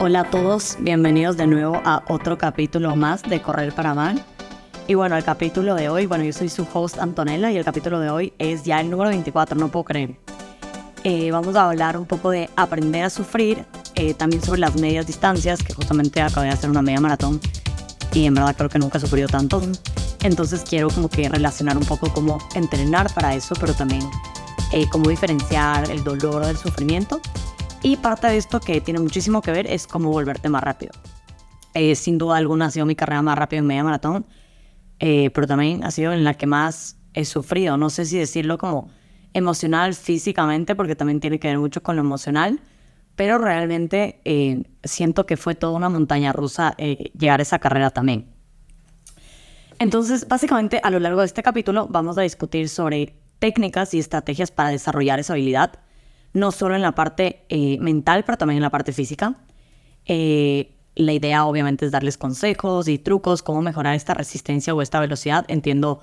Hola a todos, bienvenidos de nuevo a otro capítulo más de Correr para Amar. Y bueno, el capítulo de hoy, bueno, yo soy su host Antonella y el capítulo de hoy es ya el número 24, no puedo creer. Eh, vamos a hablar un poco de aprender a sufrir, eh, también sobre las medias distancias, que justamente acabé de hacer una media maratón y en verdad creo que nunca he sufrido tanto. Entonces quiero como que relacionar un poco cómo entrenar para eso, pero también eh, cómo diferenciar el dolor del sufrimiento. Y parte de esto que tiene muchísimo que ver es cómo volverte más rápido. Eh, sin duda alguna ha sido mi carrera más rápida en media maratón, eh, pero también ha sido en la que más he sufrido. No sé si decirlo como emocional, físicamente, porque también tiene que ver mucho con lo emocional, pero realmente siento que fue toda una montaña rusa llegar a esa carrera también. Entonces, básicamente, a lo largo de este capítulo vamos a discutir sobre técnicas y estrategias para desarrollar esa habilidad, no solo en la parte eh, mental, pero también en la parte física. Eh, la idea obviamente es darles consejos y trucos, cómo mejorar esta resistencia o esta velocidad. Entiendo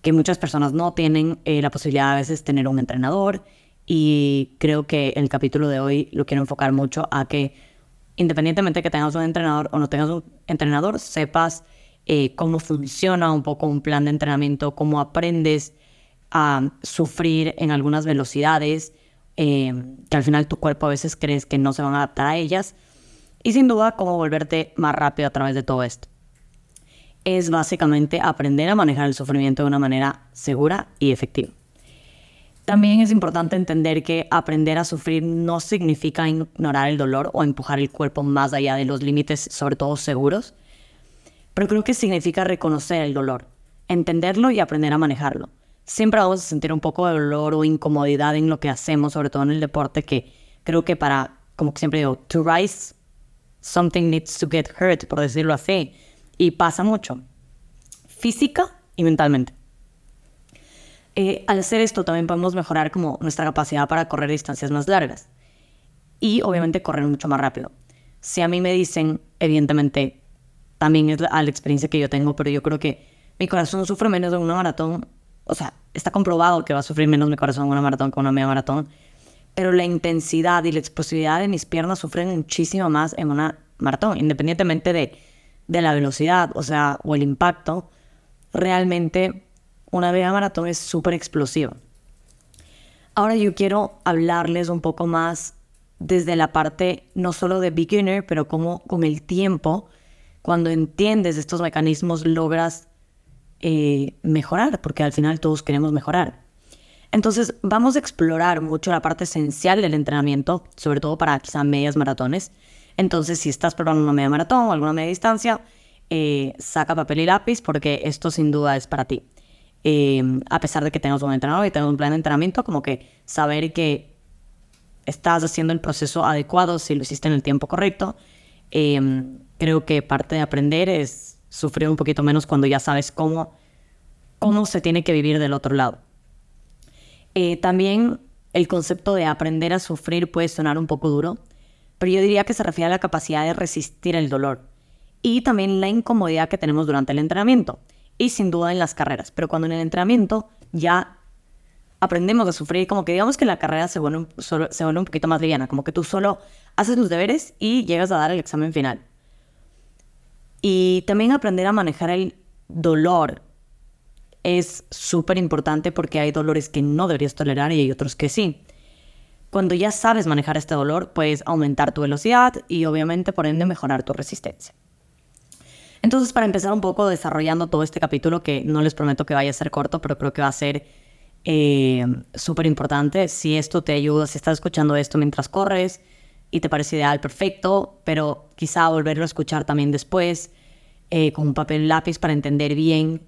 que muchas personas no tienen eh, la posibilidad a veces tener un entrenador y creo que el capítulo de hoy lo quiero enfocar mucho a que independientemente de que tengas un entrenador o no tengas un entrenador, sepas cómo funciona un poco un plan de entrenamiento, cómo aprendes a sufrir en algunas velocidades, eh, que al final tu cuerpo a veces crees que no se van a adaptar a ellas, y sin duda cómo volverte más rápido a través de todo esto. Es básicamente aprender a manejar el sufrimiento de una manera segura y efectiva. También es importante entender que aprender a sufrir no significa ignorar el dolor o empujar el cuerpo más allá de los límites, sobre todo seguros, pero creo que significa reconocer el dolor, entenderlo y aprender a manejarlo siempre vamos a sentir un poco de dolor o incomodidad en lo que hacemos, sobre todo en el deporte, que creo que para, como siempre digo, to rise, something needs to get hurt, por decirlo así. Y pasa mucho, física y mentalmente. Eh, al hacer esto también podemos mejorar como nuestra capacidad para correr distancias más largas y obviamente correr mucho más rápido. Si a mí me dicen, evidentemente, también es la, la experiencia que yo tengo, pero yo creo que mi corazón sufre menos en una maratón o sea, está comprobado que va a sufrir menos mi corazón en una maratón que una media maratón, pero la intensidad y la explosividad de mis piernas sufren muchísimo más en una maratón, independientemente de, de la velocidad, o sea, o el impacto, realmente una media maratón es súper explosiva. Ahora yo quiero hablarles un poco más desde la parte no solo de beginner, pero como con el tiempo, cuando entiendes estos mecanismos, logras eh, mejorar, porque al final todos queremos mejorar. Entonces vamos a explorar mucho la parte esencial del entrenamiento, sobre todo para quizá medias maratones. Entonces si estás probando una media maratón o alguna media distancia, eh, saca papel y lápiz porque esto sin duda es para ti. Em, a pesar de que tengas un entrenador y tengas un plan de entrenamiento, como que saber que estás haciendo el proceso adecuado, si lo hiciste en el tiempo correcto. Em, creo que parte de aprender es sufrir un poquito menos cuando ya sabes cómo, cómo se tiene que vivir del otro lado. Eh, también el concepto de aprender a sufrir puede sonar un poco duro, pero yo diría que se refiere a la capacidad de resistir el dolor y también la incomodidad que tenemos durante el entrenamiento y sin duda en las carreras. Pero cuando en el entrenamiento ya aprendemos a sufrir, como que digamos que la carrera se vuelve, se vuelve un poquito más liviana, como que tú solo haces tus deberes y llegas a dar el examen final. Y también aprender a manejar el dolor es súper importante porque hay dolores que no deberías tolerar y hay otros que sí. Cuando ya sabes manejar este dolor, puedes aumentar tu velocidad y obviamente por ende mejorar tu resistencia. Entonces, para empezar un poco desarrollando todo este capítulo, que no les prometo que vaya a ser corto, pero creo que va a ser eh, súper importante. Si esto te ayuda, si estás escuchando esto mientras corres, y te parece ideal, perfecto, pero quizá volverlo a escuchar también después eh, con un papel lápiz para entender bien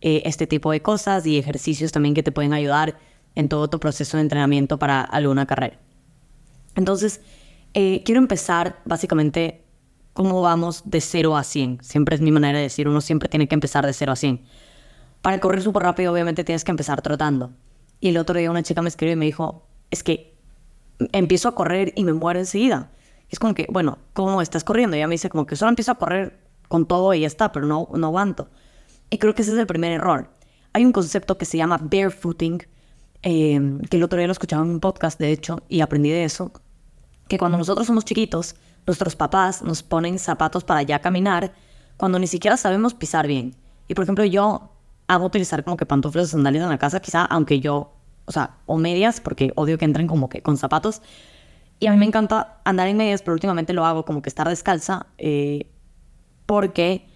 eh, este tipo de cosas y ejercicios también que te pueden ayudar en todo tu proceso de entrenamiento para alguna carrera. Entonces, eh, quiero empezar básicamente cómo vamos de 0 a 100. Siempre es mi manera de decir, uno siempre tiene que empezar de 0 a 100. Para correr súper rápido, obviamente tienes que empezar trotando. Y el otro día una chica me escribió y me dijo, es que empiezo a correr y me muero enseguida. Es como que, bueno, ¿cómo estás corriendo? Y ella me dice como que solo empiezo a correr con todo y ya está, pero no, no aguanto. Y creo que ese es el primer error. Hay un concepto que se llama barefooting, eh, que el otro día lo escuchaba en un podcast, de hecho, y aprendí de eso, que cuando nosotros somos chiquitos, nuestros papás nos ponen zapatos para ya caminar cuando ni siquiera sabemos pisar bien. Y por ejemplo, yo hago utilizar como que pantuflas o sandalias en la casa, quizá, aunque yo, o sea, o medias, porque odio que entren como que con zapatos. Y a mí me encanta andar en medias, pero últimamente lo hago como que estar descalza, eh, porque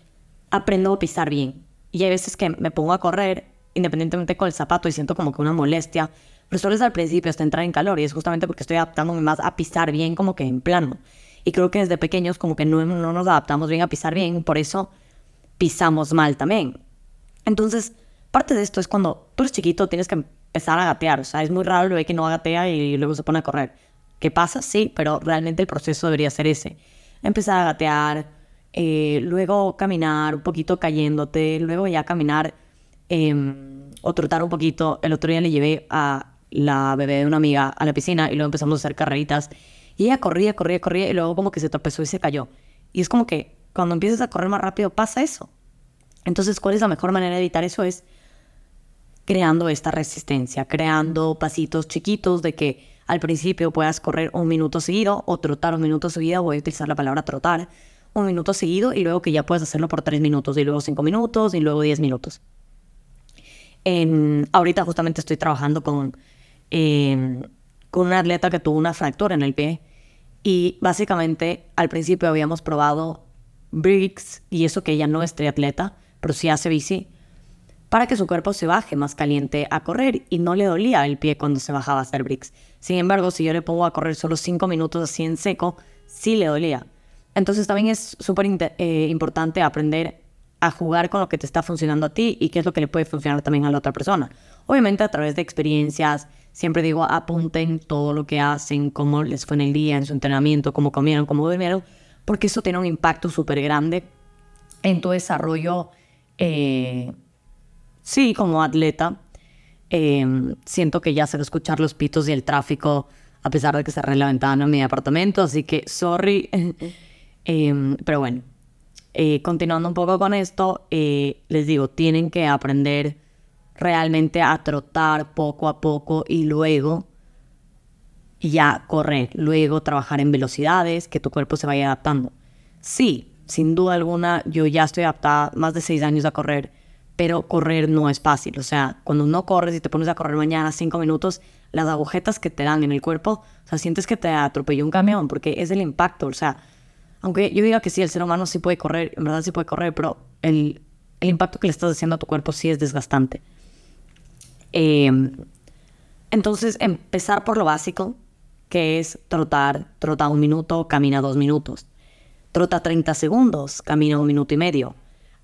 aprendo a pisar bien. Y hay veces que me pongo a correr independientemente con el zapato y siento como que una molestia. Pero solo es al principio, hasta entrar en calor. Y es justamente porque estoy adaptándome más a pisar bien como que en plano. Y creo que desde pequeños como que no, no nos adaptamos bien a pisar bien. Por eso pisamos mal también. Entonces, parte de esto es cuando tú eres chiquito tienes que empezar a gatear. O sea, es muy raro lo ve que no gatea y luego se pone a correr. ¿Qué pasa? Sí, pero realmente el proceso debería ser ese. Empezar a gatear, eh, luego caminar un poquito cayéndote, luego ya caminar em, o trotar un poquito. El otro día le llevé a la bebé de una amiga a la piscina y luego empezamos a hacer carreritas. Y ella corría, corría, corría y luego como que se tropezó y se cayó. Y es como que cuando empiezas a correr más rápido pasa eso. Entonces, ¿cuál es la mejor manera de evitar eso? Es creando esta resistencia, creando pasitos chiquitos de que al principio puedas correr un minuto seguido o trotar un minuto seguido, voy a utilizar la palabra trotar, un minuto seguido y luego que ya puedes hacerlo por tres minutos y luego cinco minutos y luego diez minutos. ahorita justamente estoy trabajando con, em, con un atleta que tuvo una fractura en el pie y básicamente al principio habíamos probado bricks y eso que ella no es triatleta, pero sí hace bici, para que su cuerpo se baje más caliente a correr y no le dolía el pie cuando se bajaba a hacer bricks. Sin embargo, si yo le pongo a correr solo 5 minutos así en seco, sí le dolía. Entonces también es súper eh, importante aprender a jugar con lo que te está funcionando a ti y qué es lo que le puede funcionar también a la otra persona. Obviamente a través de experiencias, siempre digo, apunten todo lo que hacen, cómo les fue en el día, en su entrenamiento, cómo comieron, cómo durmieron, porque eso tiene un impacto súper grande en tu desarrollo eh, sí, como atleta, em, siento que ya sé escuchar los pitos y el tráfico, a pesar de que cerré la ventana en mi apartamento, así que sorry. Em, pero bueno, eh, continuando un poco con esto, eh, les digo, tienen que aprender realmente a trotar poco a poco y luego ya correr, luego trabajar en velocidades, que tu cuerpo se vaya adaptando. Sí, sin duda alguna, yo ya estoy adaptada más de seis años a correr pero correr no es fácil. O sea, cuando no corres y te pones a correr mañana cinco minutos, las agujetas que te dan en el cuerpo, o sea, sientes que te atropelló un camión porque es el impacto. O sea, aunque yo diga que sí, el ser humano sí puede correr, en verdad sí puede correr, pero el, impacto que le estás haciendo a tu cuerpo sí es desgastante. Em, entonces, empezar por lo básico, que es trotar, trota un minuto, camina dos minutos. Trota 30 segundos, camina un minuto y medio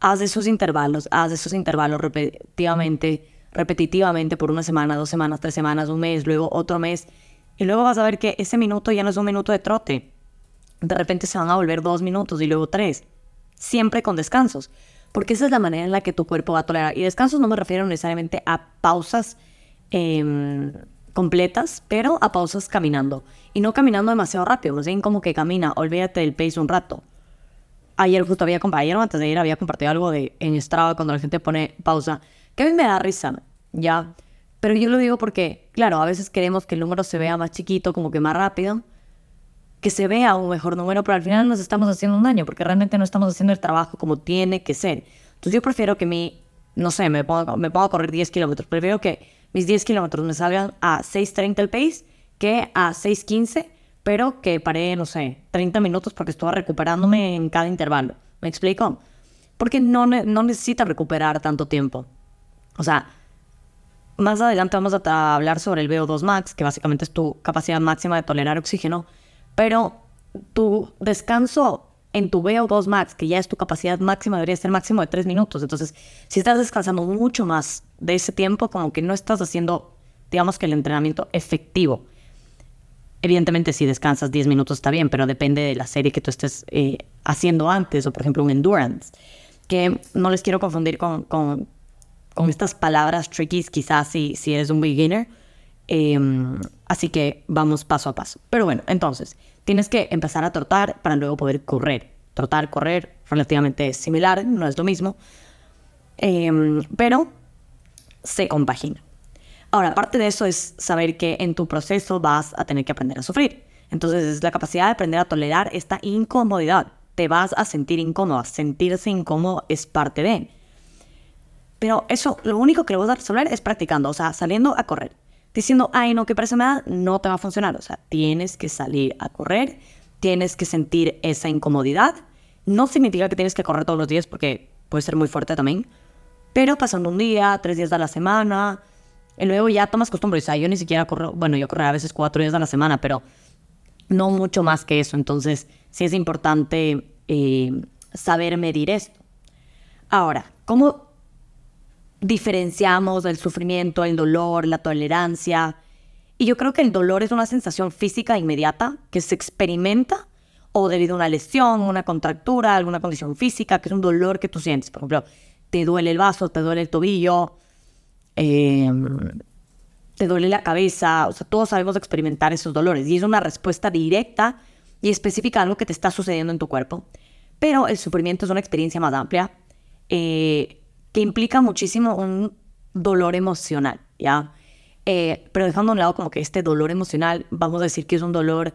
haz esos intervalos, haz esos intervalos repetitivamente, repetitivamente por una semana, dos semanas, tres semanas, un mes, luego otro mes. Y luego vas a ver que ese minuto ya no es un minuto de trote. De repente se van a volver dos minutos y luego tres. Siempre con descansos. Porque esa es la manera en la que tu cuerpo va a tolerar. Y descansos no me refiero necesariamente a pausas em, completas, pero a pausas caminando. Y no caminando demasiado rápido, más bien como que camina, olvídate del pace un rato ayer justo había compartido, antes de ayer había compartido algo de en Strava cuando la gente pone pausa, que a mí me da risa, ¿ya? Pero yo lo digo porque, claro, a veces queremos que el número se vea más chiquito, como que más rápido, que se vea un mejor número, pero al final nos estamos haciendo un daño, porque realmente no estamos haciendo el trabajo como tiene que ser. Entonces yo prefiero que mi, no sé, me ponga, me a correr 10 kilómetros, prefiero que mis 10 kilómetros me salgan a 6.30 el pace que a 6.15 pero que paré, no sé, 30 minutos porque estaba recuperándome en cada intervalo. ¿Me explico? Porque no, no necesita recuperar tanto tiempo. O sea, más adelante vamos a hablar sobre el VO2 max, que básicamente es tu capacidad máxima de tolerar oxígeno, pero tu descanso en tu VO2 max, que ya es tu capacidad máxima, debería ser máximo de 3 minutos. Entonces, si estás descansando mucho más de ese tiempo, como que no estás haciendo, digamos que el entrenamiento efectivo. Evidentemente, si descansas 10 minutos está bien, pero depende de la serie que tú estés eh, haciendo antes, o por ejemplo un endurance, que no les quiero confundir con, con, con estas palabras tricky, quizás si, si eres un beginner. Em, así que vamos paso a paso. Pero bueno, entonces, tienes que empezar a trotar para luego poder correr. Trotar, correr, relativamente similar, no es lo mismo, em, pero se compagina. Ahora, parte de eso es saber que en tu proceso vas a tener que aprender a sufrir. Entonces es la capacidad de aprender a tolerar esta incomodidad. Te vas a sentir incómoda. Sentirse incómodo es parte de. Pero eso, lo único que le vas a resolver es practicando, o sea, saliendo a correr. Diciendo, ay, no, qué parece me da, no te va a funcionar. O sea, tienes que salir a correr, tienes que sentir esa incomodidad. No significa que tienes que correr todos los días porque puede ser muy fuerte también. Pero pasando un día, tres días a la semana, y luego ya tomas costumbre. O sea, yo ni siquiera corro, bueno, yo corro a veces cuatro días a la semana, pero no mucho más que eso. Entonces, sí es importante eh, saber medir esto. Ahora, ¿cómo diferenciamos el sufrimiento, el dolor, la tolerancia? Y yo creo que el dolor es una sensación física inmediata que se experimenta o debido a una lesión, una contractura, alguna condición física, que es un dolor que tú sientes. Por ejemplo, te duele el vaso, te duele el tobillo, Em, te duele la cabeza, o sea, todos sabemos experimentar esos dolores y es una respuesta directa y específica a algo que te está sucediendo en tu cuerpo. Pero el sufrimiento es una experiencia más amplia eh, que implica muchísimo un dolor emocional, ¿ya? Eh, pero dejando a un lado como que este dolor emocional, vamos a decir que es un dolor,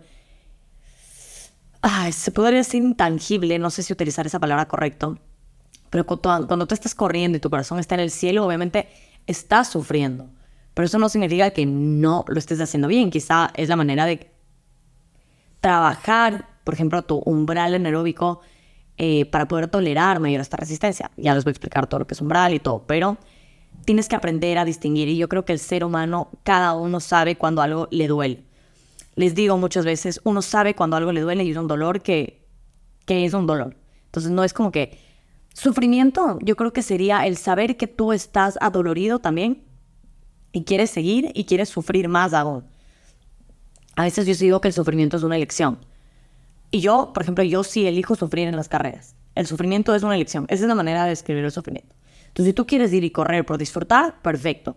se podría decir intangible, no sé si utilizar esa palabra correcto, pero cuando, cuando tú estás corriendo y tu corazón está en el cielo, obviamente estás sufriendo. Pero eso no significa que no lo estés haciendo bien. Quizá es la manera de trabajar, por ejemplo, tu umbral anaeróbico eh, para poder tolerar mayor esta resistencia. Ya les voy a explicar todo lo que es umbral y todo, pero tienes que aprender a distinguir. Y yo creo que el ser humano, cada uno sabe cuando algo le duele. Les digo muchas veces, uno sabe cuando algo le duele y es un dolor que, que es un dolor. Entonces no es como que Sufrimiento, yo creo que sería el saber que tú estás adolorido también y quieres seguir y quieres sufrir más aún. A veces yo digo que el sufrimiento es una elección. Y yo, por ejemplo, yo sí elijo sufrir en las carreras. El sufrimiento es una elección. Esa es la manera de describir el sufrimiento. Entonces, si tú quieres ir y correr por disfrutar, perfecto.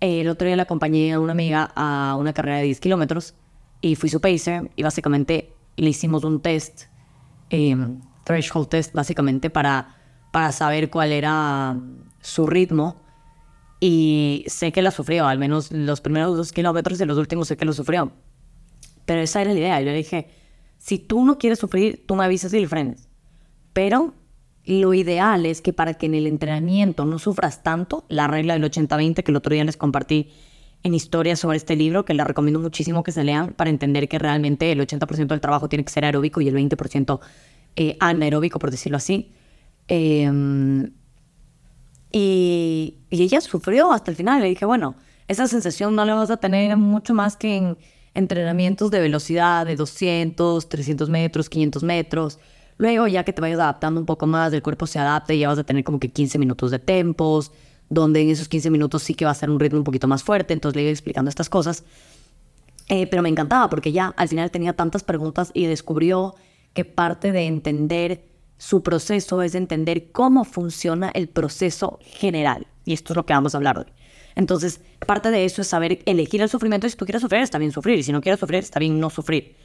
El otro día le acompañé a una amiga a una carrera de 10 kilómetros y fui su pacer y básicamente le hicimos un test. Eh, threshold test básicamente para, para saber cuál era su ritmo. Y sé que la sufrió, al menos los primeros dos kilómetros y los últimos sé que lo sufrió. Pero esa era la idea. Yo le dije, si tú no quieres sufrir, tú me avisas y le frenes. Pero lo ideal es que para que en el entrenamiento no sufras tanto, la regla del 80-20 que el otro día les compartí en historias sobre este libro, que les recomiendo muchísimo que se lean para entender que realmente el 80% del trabajo tiene que ser aeróbico y el 20% eh, anaeróbico, por decirlo así. Em, y, ella sufrió hasta el final. Le dije, bueno, esa sensación no la vas a tener mucho más que en entrenamientos de velocidad de 200, 300 metros, 500 metros. Luego, ya que te vayas adaptando un poco más, el cuerpo se adapta y ya vas a tener como que 15 minutos de tempos, donde en esos 15 minutos sí que va a ser un ritmo un poquito más fuerte. Entonces le iba explicando estas cosas. Eh, pero me encantaba porque ya al final tenía tantas preguntas y descubrió que parte de entender su proceso es entender cómo funciona el proceso general. Y esto es lo que vamos a hablar hoy. Entonces, parte de eso es saber elegir el sufrimiento. Si tú quieres sufrir, está bien sufrir. Y si no quieres sufrir, está bien no sufrir.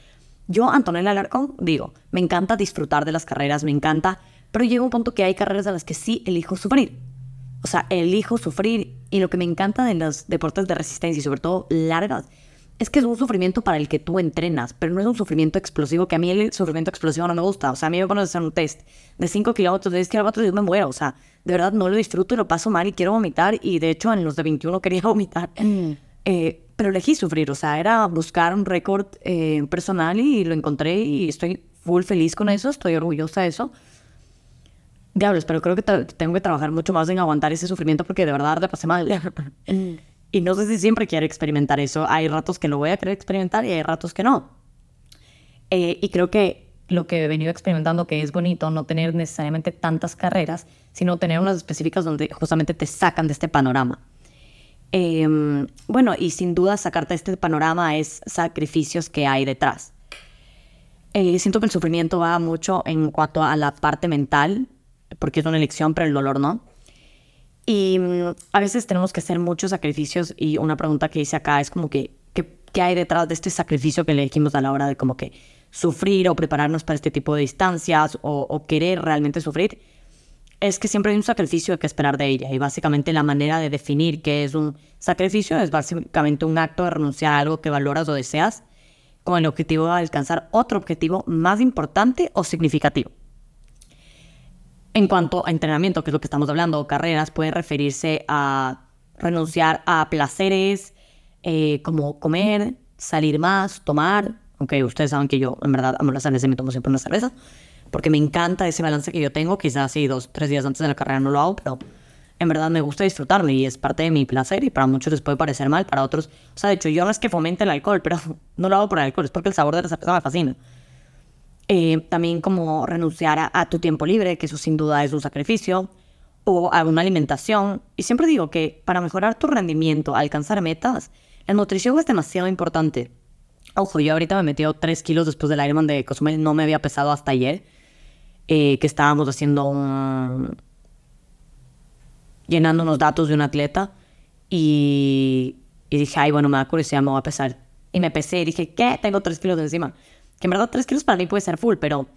Yo, Antonella Alarcón, digo, me encanta disfrutar de las carreras, me encanta, pero llega un punto que hay carreras a las que sí elijo sufrir. O sea, elijo sufrir. Y lo que me encanta de los deportes de resistencia y sobre todo largas es que es un sufrimiento para el que tú entrenas, pero no es un sufrimiento explosivo, que a mí el sufrimiento explosivo no me gusta. O sea, a mí me pones a hacer un test de 5 kilómetros, de 10 kilómetros y yo me muero. O sea, de verdad no lo disfruto y lo paso mal y quiero vomitar. Y de hecho, en los de 21 quería vomitar. Mm. Eh, pero elegí sufrir, o sea, era buscar un récord eh, personal y lo encontré y estoy full feliz con eso, estoy orgullosa de eso. Diablos, pero creo que tengo que trabajar mucho más en aguantar ese sufrimiento porque de verdad te pasé mal. Y no sé si siempre quiero experimentar eso. Hay ratos que lo voy a querer experimentar y hay ratos que no. Eh, y creo que lo que he venido experimentando, que es bonito no tener necesariamente tantas carreras, sino tener unas específicas donde justamente te sacan de este panorama. Em, bueno, y sin duda sacarte de este panorama es sacrificios que hay detrás. Eh, siento que el sufrimiento va mucho en cuanto a la parte mental, porque es una elección, pero el dolor no. Y mm, a veces tenemos que hacer muchos sacrificios y una pregunta que hice acá es como que, ¿qué, hay detrás de este sacrificio que le dijimos a la hora de como que sufrir o prepararnos para este tipo de distancias o, querer realmente sufrir? Es que siempre hay un sacrificio que esperar de ella y básicamente la manera de definir qué es un sacrificio es básicamente un acto de renunciar a algo que valoras o deseas con el objetivo de alcanzar otro objetivo más importante o significativo. En cuanto a entrenamiento, que es lo que estamos hablando, carreras, puede referirse a renunciar a placeres eh, como comer, salir más, tomar. Aunque ustedes saben que yo, en verdad, amo la cerveza y me tomo siempre una cerveza. Porque me encanta ese balance que yo tengo. Quizás sí, dos, tres días antes de la carrera no lo hago, pero en verdad me gusta disfrutarlo y es parte de mi placer y para muchos les puede parecer mal, para otros, o sea, de hecho yo no es que fomente el alcohol, pero no lo hago por el alcohol, es porque el sabor de la cerveza me fascina. Eh, también como renunciar a, tu tiempo libre, que eso sin duda es un sacrificio, o a una alimentación. Y siempre digo que para mejorar tu rendimiento, alcanzar metas, la nutrición es demasiado importante. Ojo, yo ahorita me metí 3 kilos después del Ironman de Cozumel, no me había pesado hasta ayer, eh, que estábamos haciendo un, llenando unos datos de un atleta y, dije, ay, bueno, me da curiosidad, me voy a pesar. Y me pesé y dije, ¿qué? Tengo tres kilos de encima. Que en verdad tres kilos para mí puede ser full, pero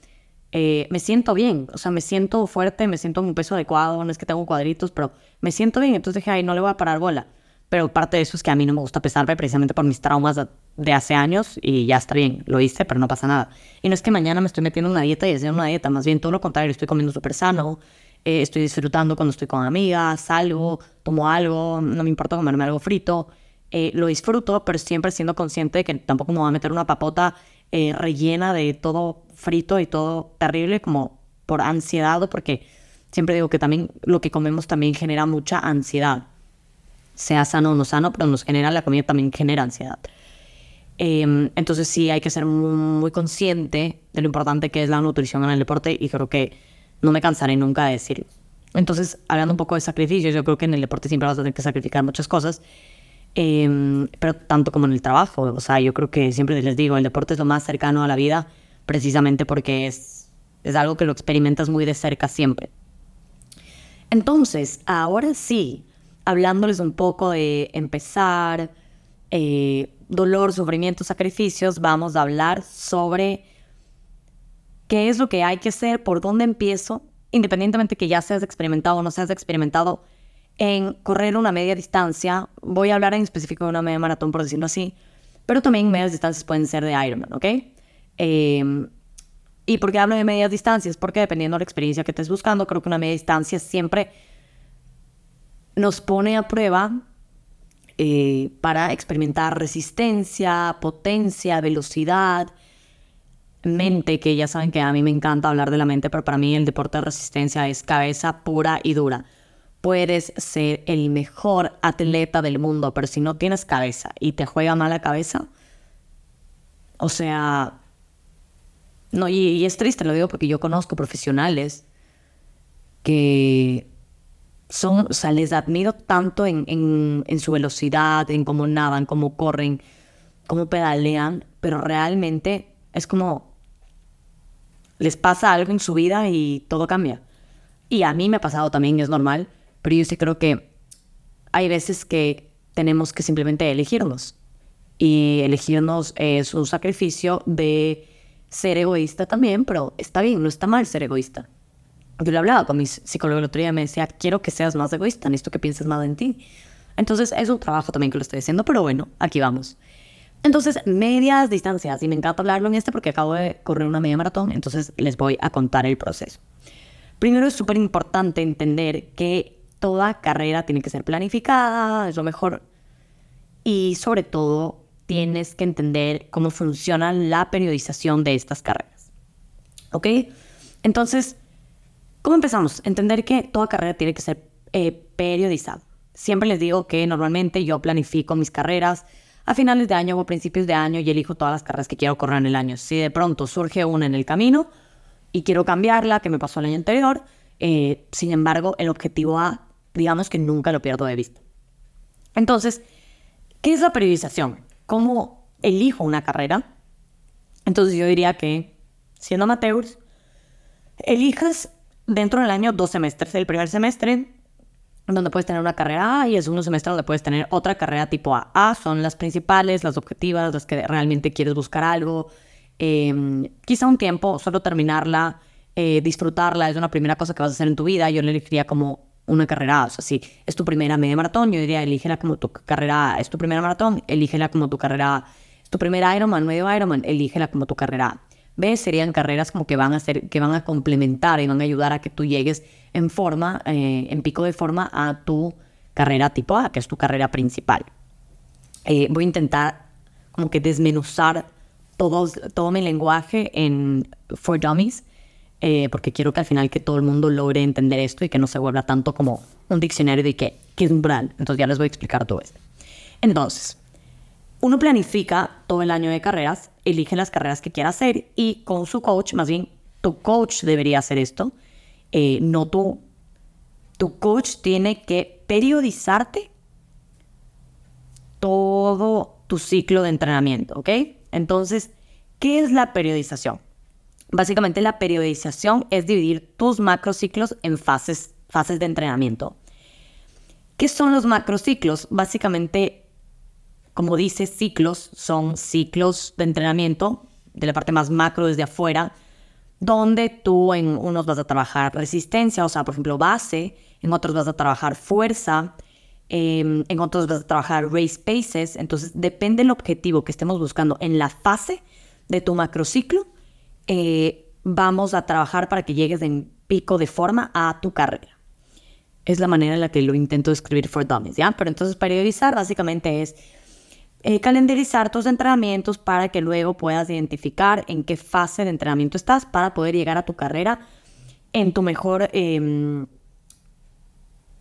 eh, me siento bien. O sea, me siento fuerte, me siento en un peso adecuado, no es que tengo cuadritos, pero me siento bien. Entonces dije, ay, no le voy a parar bola. Pero parte de eso es que a mí no me gusta pesarme precisamente por mis traumas de, hace años y ya está bien, lo hice, pero no pasa nada. Y no es que mañana me estoy metiendo una dieta y haciendo una dieta, más bien todo lo contrario, estoy comiendo súper sano, eh, estoy disfrutando cuando estoy con amigas, salgo, tomo algo, no me importa comerme algo frito, eh, lo disfruto, pero siempre siendo consciente de que tampoco me voy a meter una papota eh, rellena de todo frito y todo terrible como por ansiedad o porque siempre digo que también lo que comemos también genera mucha ansiedad. Sea sano o no sano, pero nos genera la comida también genera ansiedad. Em, entonces sí hay que ser muy, muy consciente de lo importante que es la nutrición en el deporte y creo que no me cansaré nunca de decirlo. Entonces, hablando un poco de sacrificios, yo creo que en el deporte siempre vas a tener que sacrificar muchas cosas, em, pero tanto como en el trabajo. O sea, yo creo que siempre les digo, el deporte es lo más cercano a la vida, precisamente porque es, es algo que lo experimentas muy de cerca siempre. Entonces, ahora sí, hablándoles un poco de empezar, eh, dolor, sufrimiento, sacrificios, vamos a hablar sobre qué es lo que hay que hacer, por dónde empiezo, independientemente que ya seas experimentado o no seas experimentado en correr una media distancia. Voy a hablar en específico de una media maratón, por decirlo así, pero también medias distancias pueden ser de Ironman, ¿ok? Em, ¿Y por qué hablo de medias distancias? Porque dependiendo de la experiencia que estés buscando, creo que una media distancia siempre nos pone a prueba eh, para experimentar resistencia, potencia, velocidad, mente, que ya saben que a mí me encanta hablar de la mente, pero para mí el deporte de resistencia es cabeza pura y dura. Puedes ser el mejor atleta del mundo, pero si no tienes cabeza y te juega mal la cabeza, o sea, no, y, es triste, lo digo porque yo conozco profesionales que son, o sea, les admiro tanto en, en, en su velocidad, en cómo nadan, cómo corren, cómo pedalean, pero realmente es como les pasa algo en su vida y todo cambia. Y a mí me ha pasado también, es normal, pero yo sí creo que hay veces que tenemos que simplemente elegirnos. Y elegirnos es un sacrificio de ser egoísta también, pero está bien, no está mal ser egoísta. Yo le hablaba con mi psicólogo el otro día, me decía, quiero que seas más egoísta, necesito que pienses más en ti. Entonces es un trabajo también que lo estoy haciendo, pero bueno, aquí vamos. Entonces, medias distancias, y me encanta hablarlo en este porque acabo de correr una media maratón, entonces les voy a contar el proceso. Primero es súper importante entender que toda carrera tiene que ser planificada, es lo mejor, y sobre todo tienes que entender cómo funciona la periodización de estas carreras. ¿Ok? Entonces, ¿cómo empezamos? Entender que toda carrera tiene que ser eh, periodizada. Siempre les digo que normalmente yo planifico mis carreras a finales de año o a principios de año y elijo todas las carreras que quiero correr en el año. Si de pronto surge una en el camino y quiero cambiarla, que me pasó el año anterior, eh, sin embargo, el objetivo A, digamos que nunca lo pierdo de vista. Entonces, ¿qué es la periodización? ¿Cómo elijo una carrera? Entonces yo diría que, siendo amateurs, elijas dentro del año dos semestres. El primer semestre donde puedes tener una carrera A y el segundo semestre donde puedes tener otra carrera tipo A. A son las principales, las objetivas, las que realmente quieres buscar algo. Em, quizá un tiempo, solo terminarla, eh, disfrutarla, es una primera cosa que vas a hacer en tu vida. Yo le elegiría como una carrera. O sea, si es tu primera media maratón, yo diría, elígela como tu carrera A. Es tu primera maratón, elígela como tu carrera A. Es tu primer Ironman, medio Ironman, elígela como tu carrera A. B serían carreras como que van a ser, que van a complementar y van a ayudar a que tú llegues en forma, eh, en pico de forma a tu carrera tipo A, que es tu carrera principal. Eh, voy a intentar como que desmenuzar todo mi lenguaje en For Dummies, eh, porque quiero que al final que todo el mundo logre entender esto y que no se vuelva tanto como un diccionario de qué, qué es un brand. Entonces ya les voy a explicar todo esto. Entonces, uno planifica todo el año de carreras, elige las carreras que quiera hacer y con su coach, más bien tu coach debería hacer esto, eh, no tú. Tu coach tiene que periodizarte todo tu ciclo de entrenamiento, ¿ok? Entonces, ¿qué es la periodización? Básicamente la periodización es dividir tus macrociclos en fases, fases de entrenamiento. ¿Qué son los macrociclos? Básicamente, como dice ciclos, son ciclos de entrenamiento de la parte más macro desde afuera, donde tú en unos vas a trabajar resistencia, o sea, por ejemplo, base, en otros vas a trabajar fuerza, em, en otros vas a trabajar race paces. Entonces, depende del objetivo que estemos buscando en la fase de tu macrociclo, eh, vamos a trabajar para que llegues en pico de forma a tu carrera. Es la manera en la que lo intento escribir for dummies, ¿ya? Pero entonces periodizar básicamente es eh, calendarizar tus entrenamientos para que luego puedas identificar en qué fase de entrenamiento estás para poder llegar a tu carrera en tu mejor em,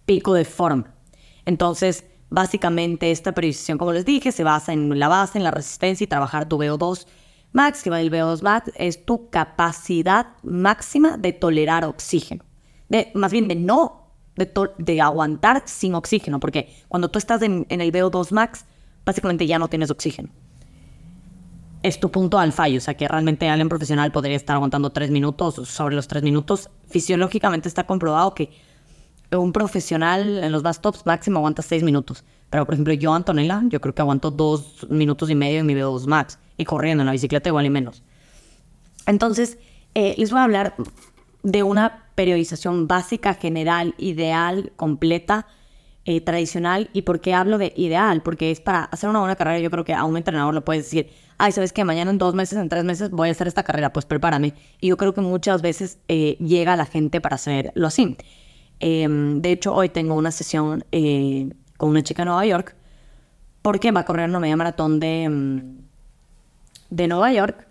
pico de forma. Entonces, básicamente esta periodización, como les dije, se basa en la base, en la resistencia y trabajar tu VO2 va el VO2 max, es tu capacidad máxima de tolerar oxígeno. De, más bien de no, de, aguantar sin oxígeno, porque cuando tú estás en, en el VO2 max, básicamente ya no tienes oxígeno. Es tu punto al fallo, o sea que realmente alguien profesional podría estar aguantando tres minutos, sobre los tres minutos. Fisiológicamente está comprobado que un profesional en los bus tops máximo aguanta seis minutos. Pero por ejemplo yo, Antonella, yo creo que aguanto dos minutos y medio en mi V2 Max. Y corriendo en la bicicleta igual y menos. Entonces, eh, les voy a hablar de una periodización básica, general, ideal, completa eh, tradicional. ¿Y por qué hablo de ideal? Porque es para hacer una buena carrera. Yo creo que a un entrenador le puedes decir, ay, ¿sabes que Mañana en dos meses, en tres meses voy a hacer esta carrera, pues prepárame. Y yo creo que muchas veces eh, llega la gente para hacerlo así. Em, de hecho, hoy tengo una sesión eh, con una chica en Nueva York porque va a correr una media maratón de, em, de Nueva York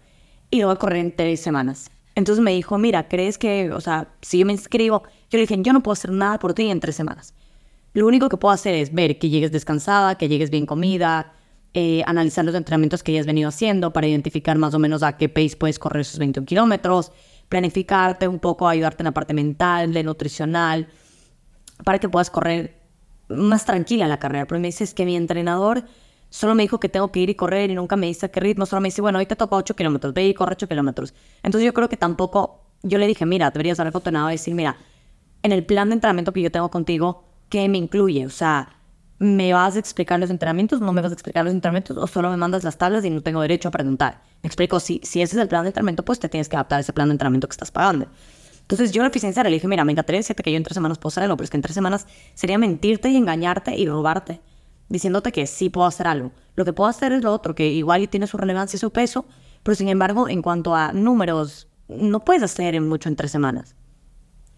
y lo va a correr en tres semanas. Entonces me dijo, mira, ¿crees que, o sea, si yo me inscribo, yo le dije, yo no puedo hacer nada por ti en tres semanas. Lo único que puedo hacer es ver que llegues descansada, que llegues bien comida, eh, analizar los entrenamientos que hayas venido haciendo para identificar más o menos a qué pace puedes correr esos 21 kilómetros, planificarte un poco, ayudarte en la parte mental, de nutricional, para que puedas correr más tranquila la carrera. Pero me dices que mi entrenador solo me dijo que tengo que ir y correr y nunca me dice a qué ritmo, solo me dice, bueno, hoy te toca 8 kilómetros, ve y corre 8 kilómetros. Entonces yo creo que tampoco, yo le dije, mira, deberías tu entrenador y decir, mira, en el plan de entrenamiento que yo tengo contigo, qué me incluye. O sea, ¿me vas a explicar los entrenamientos? ¿No me vas a explicar los entrenamientos? ¿O solo me mandas las tablas y no tengo derecho a preguntar? Me explico, si, si ese es el plan de entrenamiento, pues te tienes que adaptar a ese plan de entrenamiento que estás pagando. Entonces yo le fui sincera, le dije, mira, me encantaría decirte que yo en tres semanas puedo hacer algo, pero es que en tres semanas sería mentirte y engañarte y robarte, diciéndote que sí puedo hacer algo. Lo que puedo hacer es lo otro, que igual tiene su relevancia y su peso, pero sin embargo, en cuanto a números, no puedes hacer mucho en tres semanas.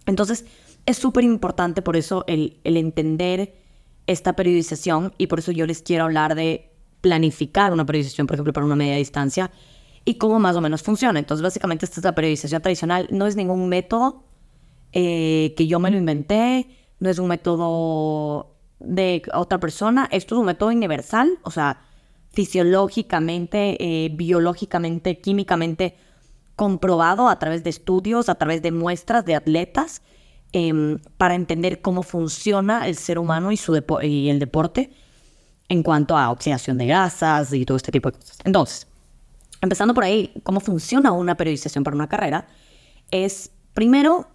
Entonces, es súper importante por eso el, entender esta periodización y por eso yo les quiero hablar de planificar una periodización, por ejemplo, para una media distancia y cómo más o menos funciona. Entonces, básicamente, esta es la periodización tradicional. No es ningún método eh, que yo me lo inventé, no es un método de otra persona, esto es un método universal, o sea, fisiológicamente, eh, biológicamente, químicamente comprobado a través de estudios, a través de muestras de atletas Em, para entender cómo funciona el ser humano y, su y el deporte en cuanto a oxidación de grasas y todo este tipo de cosas. Entonces, empezando por ahí, cómo funciona una periodización para una carrera, es primero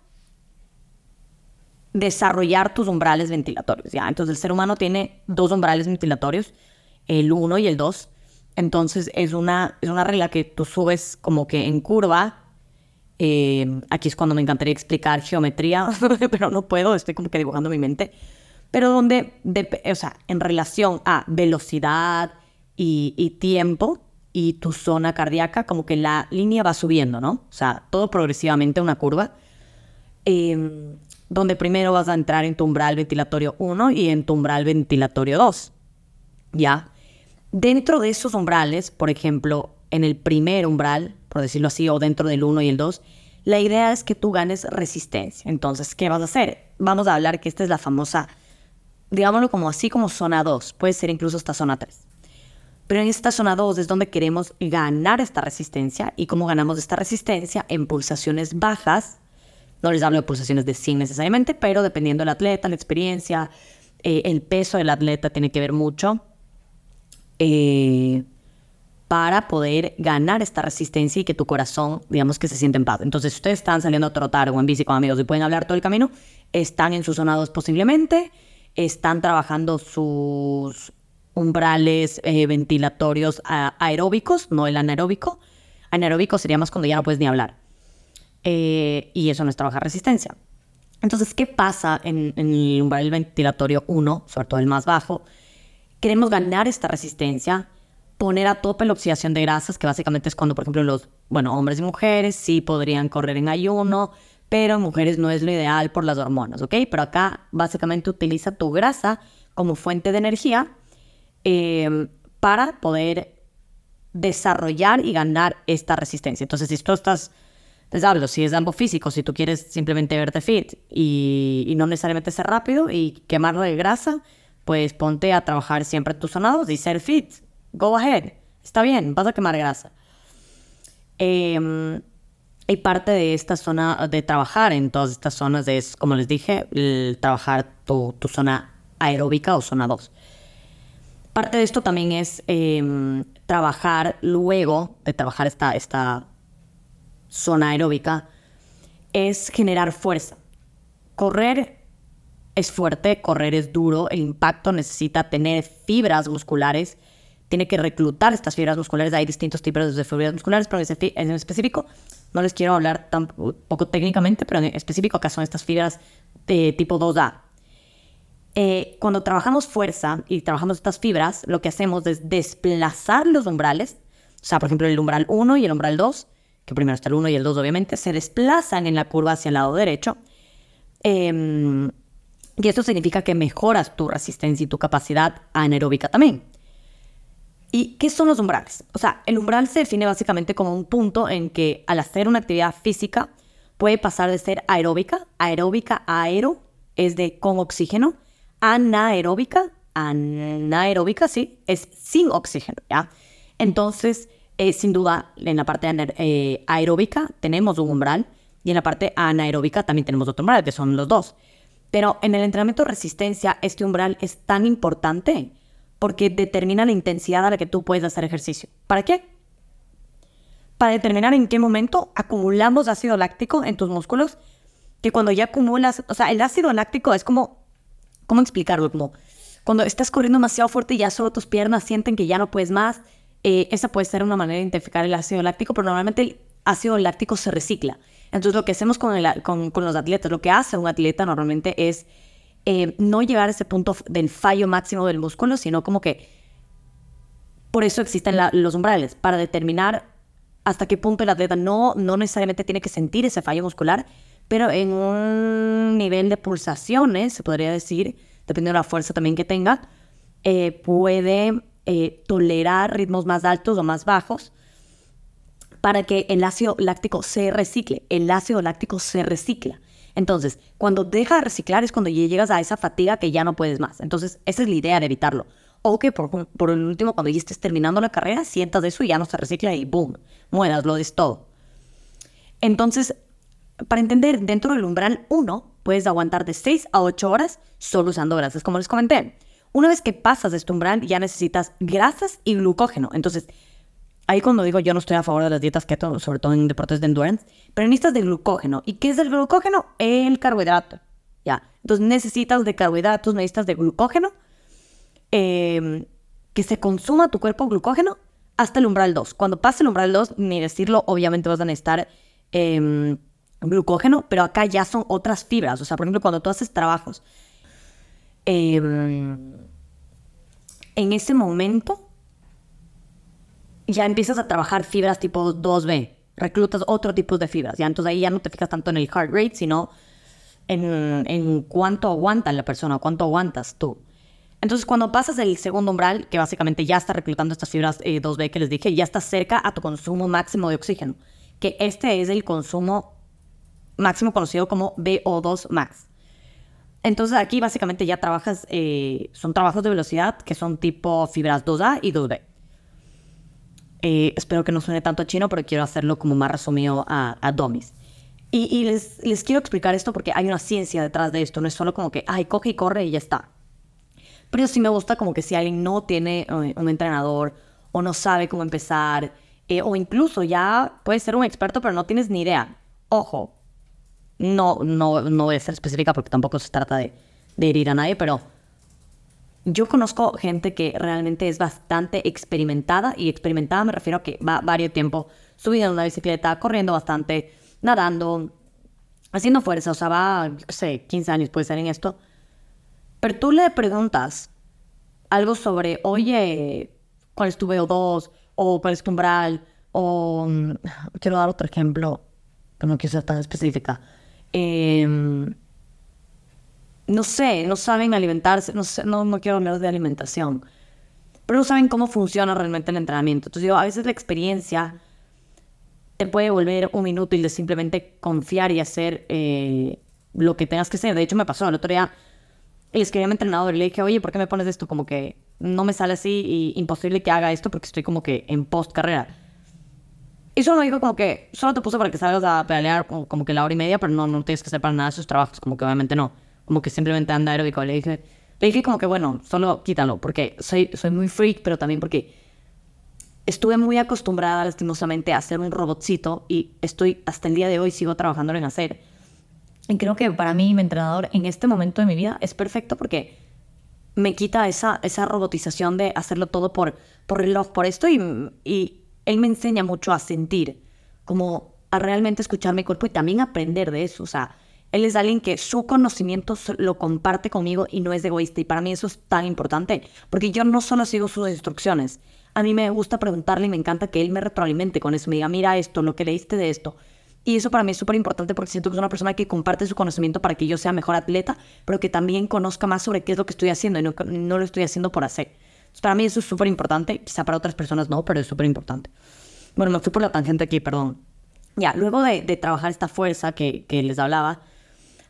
desarrollar tus umbrales ventilatorios. ¿ya? Entonces, el ser humano tiene dos umbrales ventilatorios, el 1 y el 2. Entonces, es una, es una regla que tú subes como que en curva eh, aquí es cuando me encantaría explicar geometría, pero no puedo, estoy como que dibujando mi mente. Pero donde, o sea, en relación a velocidad y, tiempo, y tu zona cardíaca, como que la línea va subiendo, ¿no? O sea, todo progresivamente una curva. Em, donde primero vas a entrar en tu umbral ventilatorio 1 y en tu umbral ventilatorio 2. ¿Ya? Dentro de esos umbrales, por ejemplo, en el primer umbral, por decirlo así, o dentro del 1 y el 2, la idea es que tú ganes resistencia. Entonces, ¿qué vas a hacer? Vamos a hablar que esta es la famosa, digámoslo como así como zona 2, puede ser incluso esta zona 3. Pero en esta zona 2 es donde queremos ganar esta resistencia. ¿Y cómo ganamos esta resistencia? En pulsaciones bajas. No les hablo de pulsaciones de 100 necesariamente, pero dependiendo del atleta, la experiencia, eh, el peso del atleta tiene que ver mucho. Eh, para poder ganar esta resistencia y que tu corazón, digamos, que se siente en paz. Entonces, si ustedes están saliendo a trotar o en bici con amigos y pueden hablar todo el camino, están en sus 2 posiblemente, están trabajando sus umbrales eh, ventilatorios aeróbicos, no el anaeróbico. Anaeróbico sería más cuando ya no puedes ni hablar. Eh, y eso no es trabajar resistencia. Entonces, ¿qué pasa en, en el umbral ventilatorio 1, sobre todo el más bajo? Queremos ganar esta resistencia poner a tope la oxidación de grasas, que básicamente es cuando, por ejemplo, los, bueno, hombres y mujeres sí podrían correr en ayuno, pero mujeres no es lo ideal por las hormonas, ¿ok? Pero acá básicamente utiliza tu grasa como fuente de energía eh, para poder desarrollar y ganar esta resistencia. Entonces, si tú estás, les hablo, si es ambos físico, si tú quieres simplemente verte fit y, no necesariamente ser rápido y quemarlo de grasa, pues ponte a trabajar siempre tus sonados y ser fit go ahead, está bien, vas a quemar grasa. Eh, y parte de esta zona de trabajar en todas estas zonas es, como les dije, trabajar tu, zona aeróbica o zona 2. Parte de esto también es em, trabajar luego de trabajar esta, esta zona aeróbica, es generar fuerza. Correr es fuerte, correr es duro, el impacto necesita tener fibras musculares tiene que reclutar estas fibras musculares. Hay distintos tipos de fibras musculares, pero en específico no les quiero hablar tampoco técnicamente, pero en específico acá son estas fibras de tipo 2A. Eh, cuando trabajamos fuerza y trabajamos estas fibras, lo que hacemos es desplazar los umbrales. O sea, por ejemplo, el umbral 1 y el umbral 2, que primero está el 1 y el 2 obviamente, se desplazan en la curva hacia el lado derecho. Em, y esto significa que mejoras tu resistencia y tu capacidad anaeróbica también. ¿Y qué son los umbrales? O sea, el umbral se define básicamente como un punto en que al hacer una actividad física puede pasar de ser aeróbica, aeróbica aero es de con oxígeno, anaeróbica, anaeróbica, sí, es sin oxígeno, ¿ya? Entonces, eh, sin duda, en la parte eh, aeróbica tenemos un umbral y en la parte anaeróbica también tenemos otro umbral, que son los dos. Pero en el entrenamiento de resistencia, este umbral es tan importante porque determina la intensidad a la que tú puedes hacer ejercicio. ¿Para qué? Para determinar en qué momento acumulamos ácido láctico en tus músculos, que cuando ya acumulas, o sea, el ácido láctico es como, ¿cómo explicarlo? Como cuando estás corriendo demasiado fuerte y ya solo tus piernas sienten que ya no puedes más, eh, esa puede ser una manera de identificar el ácido láctico, pero normalmente el ácido láctico se recicla. Entonces lo que hacemos con, con los atletas, lo que hace un atleta normalmente es eh, no llegar a ese punto del fallo máximo del músculo, sino como que por eso existen los umbrales, para determinar hasta qué punto el atleta no, no necesariamente tiene que sentir ese fallo muscular, pero en un nivel de pulsaciones, se podría decir, dependiendo de la fuerza también que tenga, eh, puede eh, tolerar ritmos más altos o más bajos para que el ácido láctico se recicle. El ácido láctico se recicla. Entonces, cuando deja de reciclar es cuando llegas a esa fatiga que ya no puedes más. Entonces, esa es la idea de evitarlo. O que por, por el último, cuando ya estés terminando la carrera, sientas eso y ya no se recicla y boom, mueras, lo des todo. Entonces, para entender, dentro del umbral 1, puedes aguantar de 6 a 8 horas solo usando grasas, como les comenté. Una vez que pasas de este umbral, ya necesitas grasas y glucógeno. Entonces, ahí cuando digo yo no estoy a favor de las dietas keto, sobre todo en deportes de endurance, pero necesitas de glucógeno. ¿Y qué es el glucógeno? El carbohidrato. Ya. Entonces necesitas de carbohidratos, necesitas de glucógeno, em, que se consuma tu cuerpo glucógeno hasta el umbral 2. Cuando pase el umbral 2, ni decirlo, obviamente vas a necesitar em, glucógeno, pero acá ya son otras fibras. O sea, por ejemplo, cuando tú haces trabajos, em, en ese momento ya empiezas a trabajar fibras tipo 2B, reclutas otro tipo de fibras, ya entonces ahí ya no te fijas tanto en el heart rate, sino en, en cuánto aguanta la persona, cuánto aguantas tú. Entonces, cuando pasas el segundo umbral, que básicamente ya está reclutando estas fibras 2B eh, que les dije, ya estás cerca a tu consumo máximo de oxígeno, que este es el consumo máximo conocido como VO2 max. Entonces, aquí básicamente ya trabajas, eh, son trabajos de velocidad que son tipo fibras 2A y 2B. Eh, espero que no suene tanto a chino, pero quiero hacerlo como más resumido a, a domis. Y, les, les, quiero explicar esto porque hay una ciencia detrás de esto, no es solo como que, ay, coge y corre y ya está. Pero sí me gusta como que si alguien no tiene eh, un entrenador o no sabe cómo empezar, eh, o incluso ya puedes ser un experto pero no tienes ni idea. Ojo, no, no, no voy a ser específica porque tampoco se trata de, de herir a nadie, pero yo conozco gente que realmente es bastante experimentada y experimentada me refiero a que va varios tiempo subiendo una bicicleta, corriendo bastante, nadando, haciendo fuerza, o sea, va, no sé, 15 años puede ser en esto. Pero tú le preguntas algo sobre, oye, ¿cuál es tu VO2? ¿O cuál es tu umbral? O mm, quiero dar otro ejemplo, que no quiero ser tan específica. Em, no sé, no saben alimentarse, no, sé, no, no quiero hablar de alimentación, pero no saben cómo funciona realmente el entrenamiento. Entonces, yo, a veces la experiencia te puede volver un inútil de simplemente confiar y hacer eh, lo que tengas que hacer. De hecho, me pasó el otro día, le escribí a mi entrenador y le dije, oye, ¿por qué me pones esto? Como que no me sale así y imposible que haga esto porque estoy como que en post carrera. Y solo me dijo como que, solo te puse para que salgas a pedalear como, que la hora y media, pero no, no tienes que hacer para nada esos trabajos, como que obviamente no. Como que simplemente anda aeróbico. Le dije, le dije como que, bueno, solo quítalo, porque soy, soy muy freak, pero también porque estuve muy acostumbrada lastimosamente a hacer un robotcito y estoy hasta el día de hoy sigo trabajando en hacer. Y creo que para mí mi entrenador en este momento de mi vida es perfecto porque me quita esa, esa robotización de hacerlo todo por, por reloj, por esto y, y él me enseña mucho a sentir, como a realmente escuchar mi cuerpo y también aprender de eso. O sea, él es alguien que su conocimiento lo comparte conmigo y no es egoísta. Y para mí eso es tan importante, porque yo no solo sigo sus instrucciones, a mí me gusta preguntarle y me encanta que él me retroalimente con eso, me diga, mira esto, lo que leíste de esto. Y eso para mí es súper importante porque siento que es una persona que comparte su conocimiento para que yo sea mejor atleta, pero que también conozca más sobre qué es lo que estoy haciendo y no, no lo estoy haciendo por hacer. Para mí eso es súper importante, quizá para otras personas no, pero es súper importante. Bueno, me fui por la tangente aquí, perdón. Ya, luego de, de trabajar esta fuerza que, que les hablaba,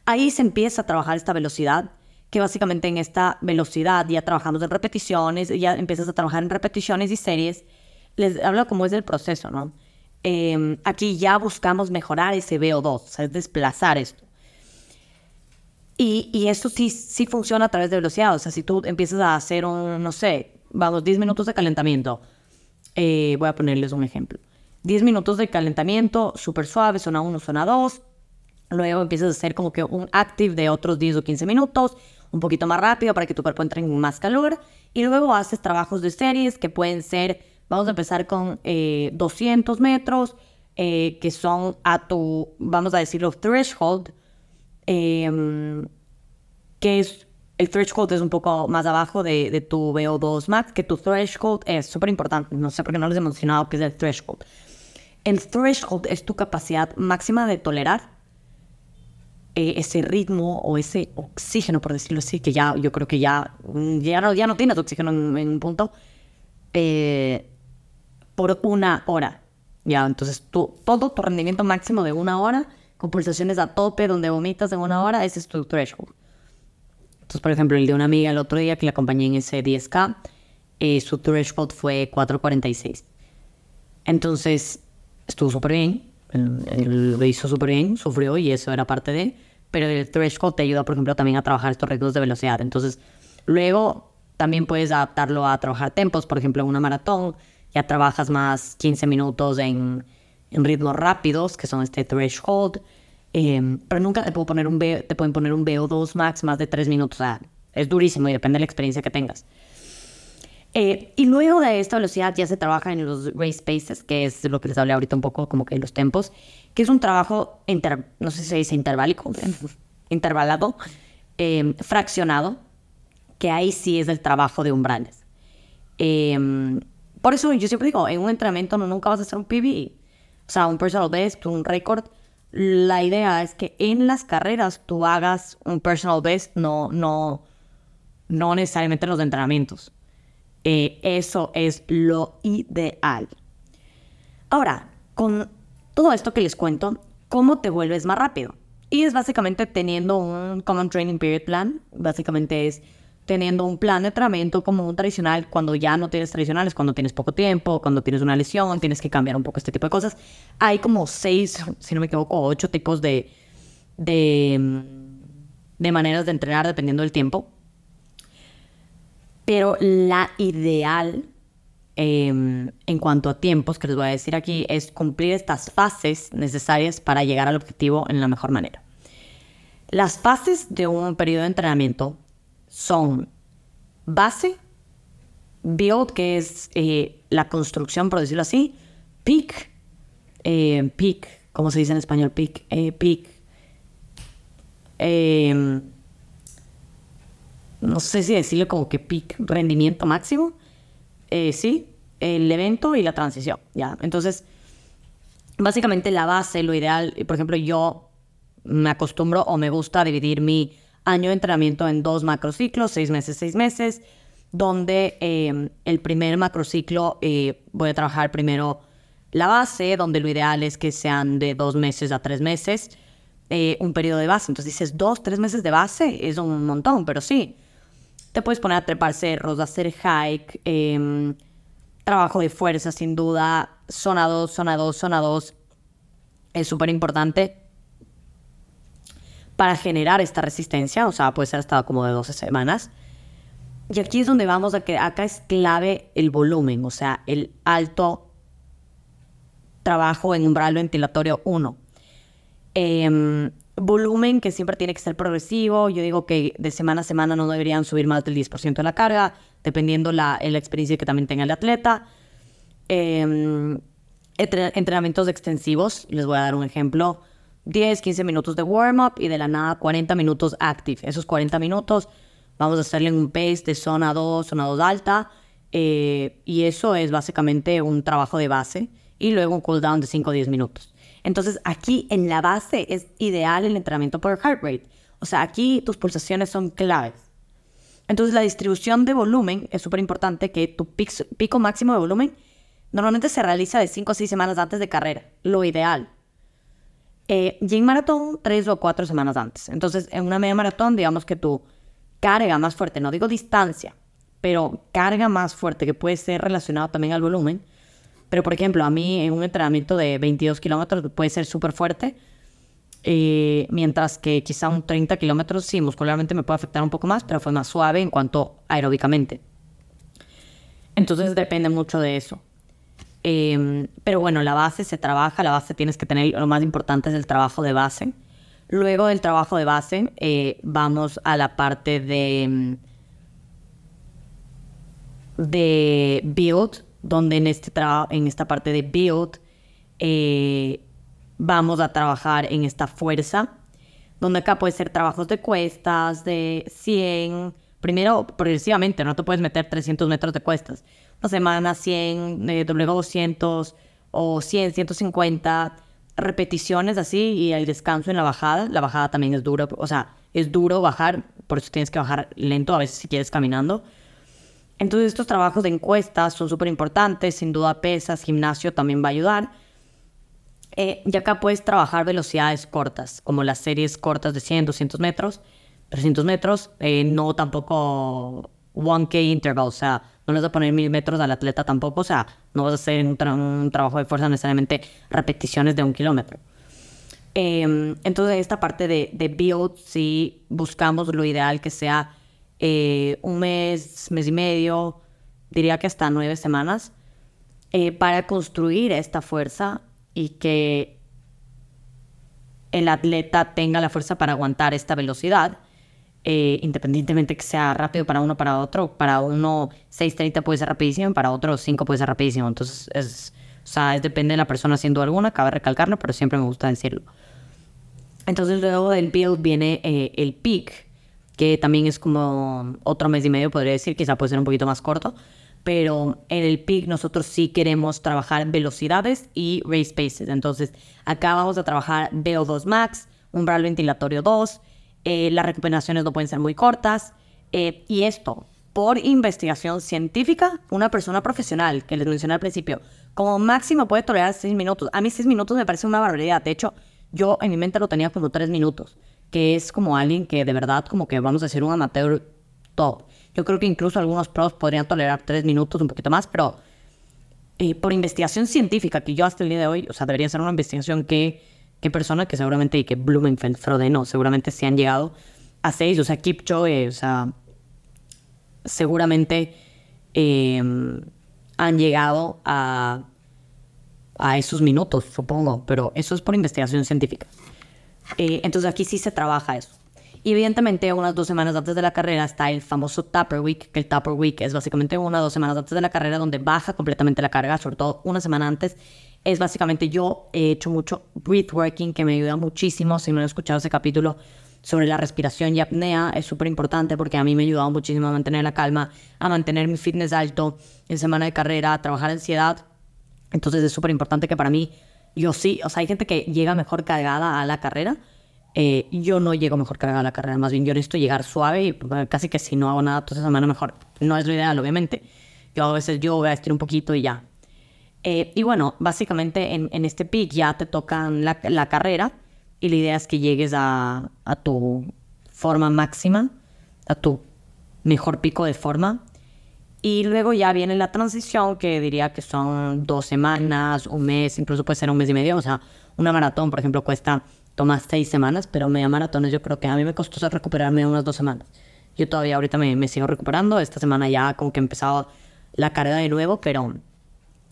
ahí se empieza a trabajar esta velocidad que básicamente en esta velocidad ya trabajamos en repeticiones, ya empiezas a trabajar en repeticiones y series. Les hablo cómo es el proceso, ¿no? Em, aquí ya buscamos mejorar ese VO2, o sea, es desplazar esto. Y, y eso sí, sí funciona a través de velocidad. O sea, si tú empiezas a hacer un, no sé, vamos, 10 minutos de calentamiento. Eh, voy a ponerles un ejemplo. 10 minutos de calentamiento, súper suave, zona 1, zona 2. Luego empiezas a hacer como que un active de otros 10 o 15 minutos un poquito más rápido para que tu cuerpo entre en más calor. Y luego haces trabajos de series que pueden ser, vamos a empezar con 200 eh, metros, eh, que son a tu, vamos a decirlo, threshold, em, que es, el threshold es un poco más abajo de, de tu VO2 max, que tu threshold es súper importante, no sé por qué no les he mencionado qué es el threshold. El threshold es tu capacidad máxima de tolerar eh, ese ritmo o ese oxígeno, por decirlo así, que ya yo creo que ya, mm, ya, no, ya no tienes oxígeno en, un punto, eh, por una hora. Ya, entonces todo tu rendimiento máximo de una hora, con pulsaciones a tope, donde vomitas en una hora, ese es tu threshold. Entonces, por ejemplo, el de una amiga el otro día que la acompañé en ese 10K, eh, su threshold fue 4.46. Entonces, estuvo súper bien, lo hizo súper bien, sufrió y eso era parte de, pero el threshold te ayuda, por ejemplo, también a trabajar estos ritmos de velocidad. Entonces, luego también puedes adaptarlo a trabajar tempos, por ejemplo, en una maratón, ya trabajas más 15 minutos en, en ritmos rápidos, que son este threshold, eh, pero nunca te, puedo poner un te pueden poner un VO2 max más de 3 minutos. O sea, es durísimo y depende de la experiencia que tengas. Eh, y luego de esta velocidad ya se trabaja en los race paces, que es lo que les hablé ahorita un poco, como que los tempos, que es un trabajo, no sé si se dice interválico, intervalado, em, fraccionado, que ahí sí es el trabajo de umbrales. Em, Por eso yo siempre digo, en un entrenamiento no nunca vas a hacer un PB, o sea, un personal best, un récord. La idea es que en las carreras tú hagas un personal best, no, no, no necesariamente en los entrenamientos. Eh, eso es lo ideal. Ahora, con todo esto que les cuento, ¿cómo te vuelves más rápido? Y es básicamente teniendo un Common Training Period Plan. Básicamente es teniendo un plan de entrenamiento como un tradicional cuando ya no tienes tradicionales, cuando tienes poco tiempo, cuando tienes una lesión, tienes que cambiar un poco este tipo de cosas. Hay como seis, si no me equivoco, ocho tipos de, de, de maneras de entrenar dependiendo del tiempo. Pero la ideal em, en cuanto a tiempos que les voy a decir aquí es cumplir estas fases necesarias para llegar al objetivo en la mejor manera. Las fases de un periodo de entrenamiento son base, build, que es eh, la construcción, por decirlo así, peak, eh, peak, ¿cómo se dice en español? Peak, eh, peak. Em, no sé si decirle como que peak, rendimiento máximo. sí, el evento y la transición, ¿ya? Entonces, básicamente la base, lo ideal, por ejemplo, yo me acostumbro o me gusta dividir mi año de entrenamiento en dos macrociclos, seis meses, seis meses, donde em, el primer macrociclo eh, voy a trabajar primero la base, donde lo ideal es que sean de dos meses a tres meses, eh, un periodo de base. Entonces dices, dos, tres meses de base es un montón, pero sí. Te puedes poner a trepar cerros, hacer hike, em, trabajo de fuerza sin duda, zona 2, zona 2, zona 2. Es súper importante para generar esta resistencia, o sea, puede ser hasta como de 12 semanas. Y aquí es donde vamos a que acá es clave el volumen, o sea, el alto trabajo en umbral ventilatorio 1. Em, volumen que siempre tiene que ser progresivo. Yo digo que de semana a semana no deberían subir más del 10% de la carga, dependiendo la, la experiencia que también tenga el atleta. Em, entrenamientos extensivos, les voy a dar un ejemplo. 10, 15 minutos de warm-up y de la nada 40 minutos active. Esos 40 minutos vamos a hacerle un pace de zona 2, zona 2 alta. Eh, y eso es básicamente un trabajo de base. Y luego un cooldown de 5 o 10 minutos. Entonces aquí en la base es ideal el entrenamiento por heart rate. O sea, aquí tus pulsaciones son claves. Entonces la distribución de volumen es súper importante que tu pico máximo de volumen normalmente se realiza de 5 o 6 semanas antes de carrera. Lo ideal. Eh, y en maratón, tres o cuatro semanas antes. Entonces, en una media maratón, digamos que tu carga más fuerte, no digo distancia, pero carga más fuerte, que puede ser relacionado también al volumen. Pero, por ejemplo, a mí en un entrenamiento de 22 kilómetros puede ser súper fuerte, eh, mientras que quizá un 30 kilómetros sí, muscularmente me puede afectar un poco más, pero fue más suave en cuanto aeróbicamente. Entonces depende mucho de eso. Em, pero bueno, la base se trabaja, la base tienes que tener, lo más importante es el trabajo de base. Luego del trabajo de base, eh, vamos a la parte de, em, de build, donde en, este en esta parte de build eh, vamos a trabajar en esta fuerza, donde acá puede ser trabajos de cuestas, de 100, primero progresivamente, no te puedes meter 300 metros de cuestas semana 100, eh, luego 200 o 100, 150 repeticiones así y el descanso en la bajada. La bajada también es duro, o sea, es duro bajar, por eso tienes que bajar lento a veces si quieres caminando. Entonces estos trabajos de encuestas son súper importantes, sin duda pesas, gimnasio también va a ayudar. Eh, y acá puedes trabajar velocidades cortas, como las series cortas de 100, 200 metros, 300 metros, eh, no tampoco 1K interval, o sea, no le vas a poner mil metros al atleta tampoco, o sea, no vas a hacer un, trabajo de fuerza necesariamente repeticiones de un kilómetro. Eh, entonces, esta parte de, de, build, sí buscamos lo ideal que sea eh, un mes, mes y medio, diría que hasta nueve semanas, eh, para construir esta fuerza y que el atleta tenga la fuerza para aguantar esta velocidad eh, independientemente que sea rápido para uno para otro, para uno 6.30 puede ser rapidísimo, para otro 5 puede ser rapidísimo. Entonces, es, o sea, es, depende de la persona haciendo alguna, cabe recalcarlo, pero siempre me gusta decirlo. Entonces, luego del build viene eh, el peak, que también es como otro mes y medio, podría decir, quizá puede ser un poquito más corto, pero en el peak nosotros sí queremos trabajar velocidades y race paces. Entonces, acá vamos a trabajar VO2 max, umbral ventilatorio 2, eh, las recuperaciones no pueden ser muy cortas, eh, y esto, por investigación científica, una persona profesional, que les mencioné al principio, como máximo puede tolerar 6 minutos. A mí 6 minutos me parece una barbaridad. De hecho, yo en mi mente lo tenía como 3 minutos, que es como alguien que de verdad, como que vamos a decir un amateur top. Yo creo que incluso algunos pros podrían tolerar tres minutos, un poquito más, pero eh, por investigación científica, que yo hasta el día de hoy, o sea, debería ser una investigación que, que personas que seguramente, y que Blumenfeld, Frodeno, seguramente se han llegado a seis, o sea, Kipchoge, o sea, seguramente em, han llegado a, a esos minutos, supongo, pero eso es por investigación científica. Eh, entonces aquí sí se trabaja eso. Y evidentemente unas dos semanas antes de la carrera está el famoso Tupper Week, que el Tupper Week es básicamente una o dos semanas antes de la carrera donde baja completamente la carga, sobre todo una semana antes. Es básicamente yo he hecho mucho breath working que me ayuda muchísimo. Si no he escuchado ese capítulo sobre la respiración y apnea, es súper importante porque a mí me ha ayudado muchísimo a mantener la calma, a mantener mi fitness alto en semana de carrera, a trabajar ansiedad. Entonces es súper importante que para mí, yo sí, o sea, hay gente que llega mejor cargada a la carrera eh, yo no llego mejor cargada a la carrera, más bien yo necesito llegar suave y pues, casi que si no hago nada esa semana mejor. No es lo ideal, obviamente. Yo a veces yo voy a estirar un poquito y ya. Eh, y bueno, básicamente en, este pick ya te tocan la, carrera y la idea es que llegues a, a tu forma máxima, a tu mejor pico de forma. Y luego ya viene la transición, que diría que son dos semanas, un mes, incluso puede ser un mes y medio. O sea, una maratón, por ejemplo, cuesta toma seis semanas, pero media maratones yo creo que a mí me costó recuperarme unas dos semanas. Yo todavía ahorita me, me sigo recuperando, esta semana ya como que he empezado la carrera de nuevo, pero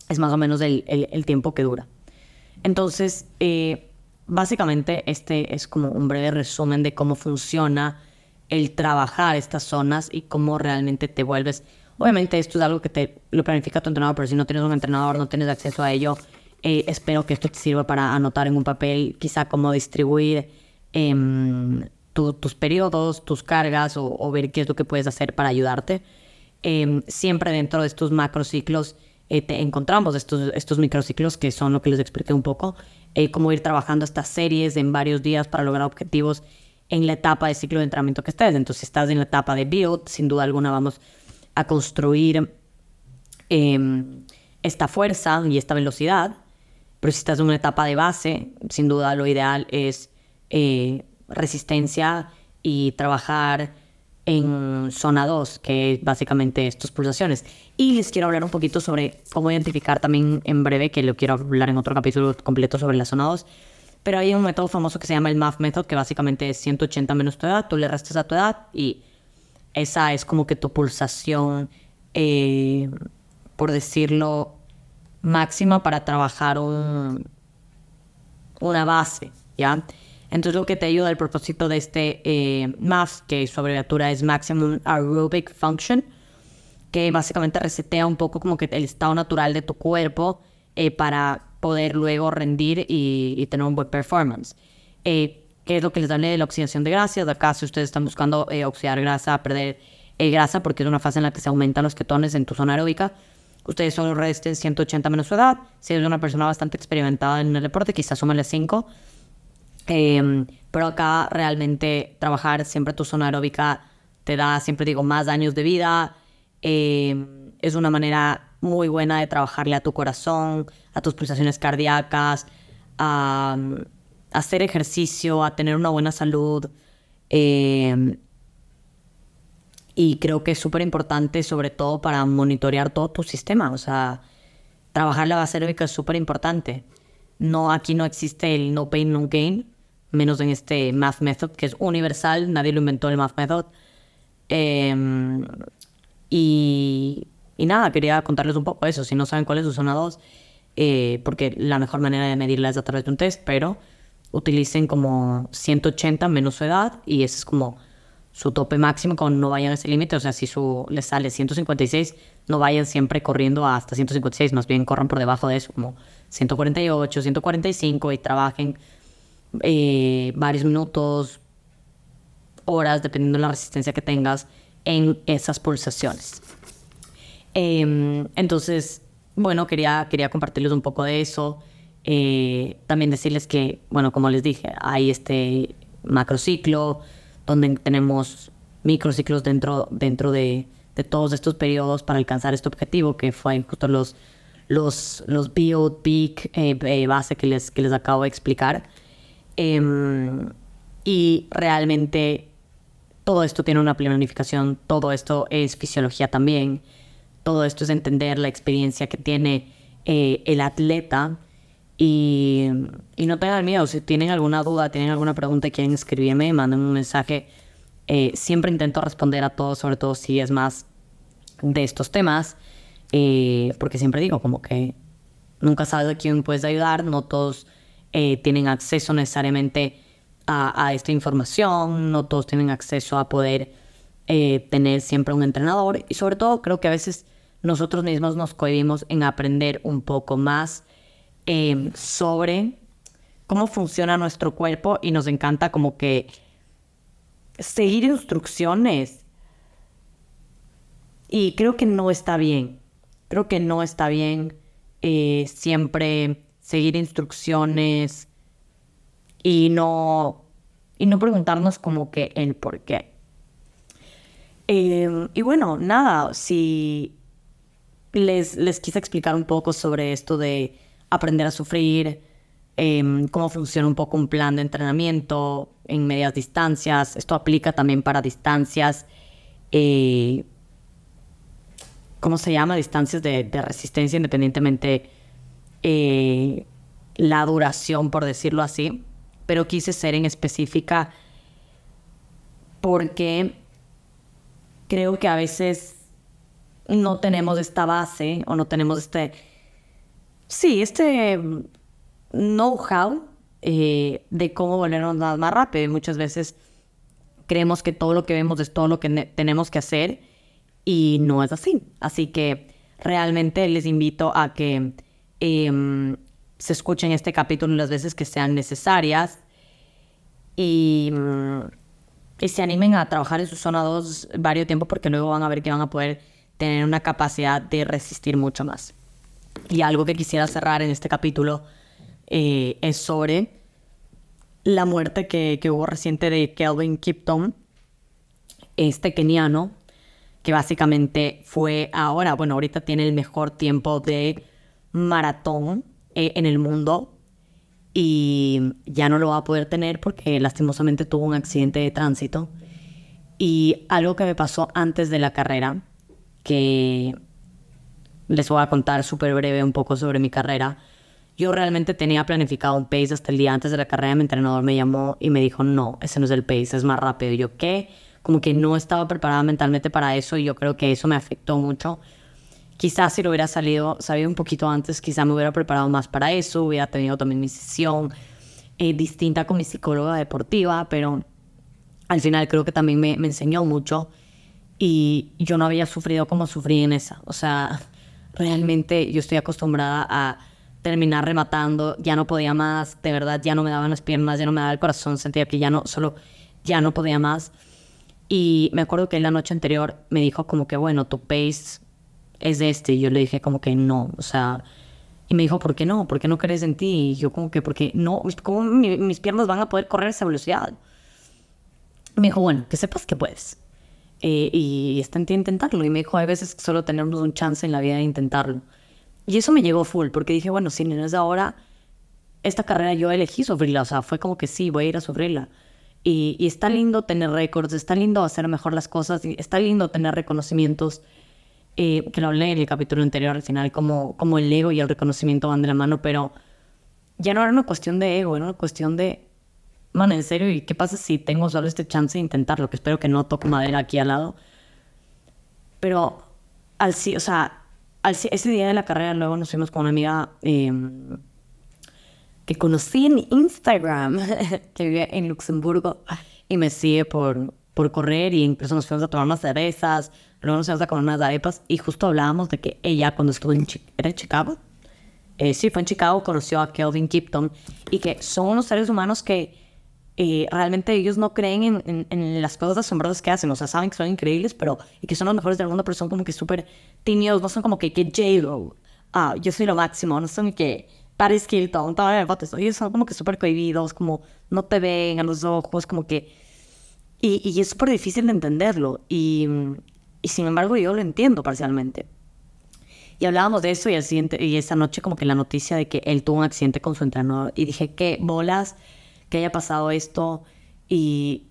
es más o menos el, el, tiempo que dura. Entonces, eh, básicamente este es como un breve resumen de cómo funciona el trabajar estas zonas y cómo realmente te vuelves... Obviamente esto es algo que te lo planifica tu entrenador, pero si no tienes un entrenador, no tienes acceso a ello, eh, espero que esto te sirva para anotar en un papel quizá cómo distribuir em, tus periodos, tus cargas o, ver qué es lo que puedes hacer para ayudarte. Em, siempre dentro de estos macrociclos eh, encontramos estos, estos microciclos que son lo que les expliqué un poco, eh, cómo ir trabajando estas series en varios días para lograr objetivos en la etapa de ciclo de entrenamiento que estés. Entonces, si estás en la etapa de build, sin duda alguna vamos a construir em, esta fuerza y esta velocidad. Pero si estás en una etapa de base, sin duda lo ideal es eh, resistencia y trabajar en zona 2, que es básicamente estas pulsaciones. Y les quiero hablar un poquito sobre cómo identificar también en breve, que lo quiero hablar en otro capítulo completo sobre la zona 2. Pero hay un método famoso que se llama el MAF Method, que básicamente es 180 menos tu edad, tú le restas a tu edad y esa es como que tu pulsación, eh, por decirlo, máxima para trabajar un, una base, ¿ya? Entonces lo que te ayuda el propósito de este eh, MAF, que su abreviatura es Maximum Aerobic Function, que básicamente resetea un poco como que el estado natural de tu cuerpo eh, para poder luego rendir y, tener un buen performance. Eh, ¿Qué es lo que les da de la oxidación de grasa? De acá, si ustedes están buscando eh, oxidar grasa, perder grasa, porque es una fase en la que se aumentan los ketones en tu zona aeróbica, Ustedes solo resten 180 menos su edad. Si eres una persona bastante experimentada en el deporte, quizás súmale 5. Em, pero acá realmente trabajar siempre tu zona aeróbica te da, siempre digo, más años de vida. Em, es una manera muy buena de trabajarle a tu corazón, a tus pulsaciones cardíacas, a, hacer ejercicio, a tener una buena salud. Eh, y creo que es súper importante, sobre todo para monitorear todo tu sistema. O sea, trabajar la base aeróbica es súper importante. No, aquí no existe el no pain, no gain, menos en este Math Method, que es universal, nadie lo inventó el Math Method. Em, y, y, nada, quería contarles un poco eso. Si no saben cuál es su zona 2, eh, porque la mejor manera de medirla es a través de un test, pero utilicen como 180 menos su edad y ese es como su tope máximo cuando no vayan a ese límite. O sea, si su, les sale 156, no vayan siempre corriendo hasta 156, más bien corran por debajo de eso, como 148, 145 y trabajen eh, varios minutos, horas, dependiendo de la resistencia que tengas en esas pulsaciones. Em, entonces, bueno, quería, quería compartirles un poco de eso. Eh, también decirles que, bueno, como les dije, hay este macrociclo donde tenemos microciclos dentro, dentro de, todos estos periodos para alcanzar este objetivo, que fue justo los, los, los build, peak, eh, eh, base que les, que les acabo de explicar. Em, y realmente todo esto tiene una planificación, todo esto es fisiología también, todo esto es entender la experiencia que tiene eh, el atleta y, no tengan miedo, si tienen alguna duda, tienen alguna pregunta y quieren escribirme, manden un mensaje. Eh, siempre intento responder a todos, sobre todo si es más de estos temas, eh, porque siempre digo como que nunca sabes a quién puedes ayudar, no todos eh, tienen acceso necesariamente a, esta información, no todos tienen acceso a poder tener siempre un entrenador y sobre todo creo que a veces nosotros mismos nos cohibimos en aprender un poco más sobre cómo funciona nuestro cuerpo y nos encanta como que seguir instrucciones. Y creo que no está bien. Creo que no está bien eh, siempre seguir instrucciones y no, y no preguntarnos como que el por qué. Em, y bueno, nada, si les, les quise explicar un poco sobre esto de aprender a sufrir, Em, cómo funciona un poco un plan de entrenamiento en medias distancias. Esto aplica también para distancias, eh, ¿cómo se llama? Distancias de, resistencia independientemente eh, la duración, por decirlo así. Pero quise ser en específica porque creo que a veces no tenemos esta base o no tenemos este... Sí, este know-how eh, de cómo volvernos más rápido. Y muchas veces creemos que todo lo que vemos es todo lo que tenemos que hacer y no es así. Así que realmente les invito a que em, se escuchen este capítulo las veces que sean necesarias y, que se animen a trabajar en su zona 2 varios tiempo porque luego van a ver que van a poder tener una capacidad de resistir mucho más. Y algo que quisiera cerrar en este capítulo eh, es sobre la muerte que, hubo reciente de Kelvin Kipton, este keniano, que básicamente fue ahora, bueno, ahorita tiene el mejor tiempo de maratón eh, en el mundo y ya no lo va a poder tener porque lastimosamente tuvo un accidente de tránsito. Y algo que me pasó antes de la carrera, que les voy a contar súper breve un poco sobre mi carrera, yo realmente tenía planificado un pace hasta el día antes de la carrera. Mi entrenador me llamó y me dijo, no, ese no es el pace, es más rápido. Yo, ¿qué? Como que no estaba preparada mentalmente para eso y yo creo que eso me afectó mucho. Quizás si lo hubiera salido, sabido un poquito antes, quizás me hubiera preparado más para eso, hubiera tenido también mi sesión eh, distinta con mi psicóloga deportiva, pero al final creo que también me, me enseñó mucho y yo no había sufrido como sufrí en esa. O sea, realmente yo estoy acostumbrada a terminar rematando, ya no podía más, de verdad ya no me daban las piernas, ya no me daba el corazón, sentía que ya no, solo ya no podía más. Y me acuerdo que la noche anterior me dijo como que, bueno, tu pace es este. Y yo le dije como que no, o sea, y me dijo, ¿por qué no? ¿Por qué no crees en ti? Y yo como que, porque no, ¿cómo mis piernas van a poder correr esa velocidad? Me dijo, bueno, que sepas que puedes. Eh, y está en ti intentarlo. Y me dijo, hay veces solo tenemos un chance en la vida de intentarlo. Y eso me llegó full, porque dije, bueno, si no es ahora, esta carrera yo elegí sufrirla, o sea, fue como que sí, voy a ir a sufrirla. Y, y está lindo tener récords, está lindo hacer mejor las cosas, está lindo tener reconocimientos, eh, que lo hablé en el capítulo anterior al final, como, como el ego y el reconocimiento van de la mano, pero ya no era una cuestión de ego, era una cuestión de, man, en serio, ¿y qué pasa si tengo solo este chance de intentarlo? Que espero que no toque madera aquí al lado. Pero al sí, o sea, ese día de la carrera luego nos fuimos con una amiga em, que conocí en Instagram, que vive en Luxemburgo y me sigue por, por correr y incluso nos fuimos a tomar unas cervezas, luego nos fuimos a comer unas arepas y justo hablábamos de que ella cuando estuvo en, ¿era en Chicago, eh, sí, fue en Chicago, conoció a Kelvin Kipton y que son unos seres humanos que eh, realmente ellos no creen en, las cosas asombrosas que hacen. O sea, saben que son increíbles, pero y que son los mejores del mundo, pero son como que súper tímidos. No son como que, que J-Lo. Ah, yo soy lo máximo. No son que Paris Hilton. Ellos son como que súper cohibidos, como no te ven a los ojos, como que... Y, y es súper difícil de entenderlo. Y, y sin embargo yo lo entiendo parcialmente. Y hablábamos de eso y, el siguiente, y esa noche como que la noticia de que él tuvo un accidente con su entrenador. Y dije, qué bolas que haya pasado esto. Y,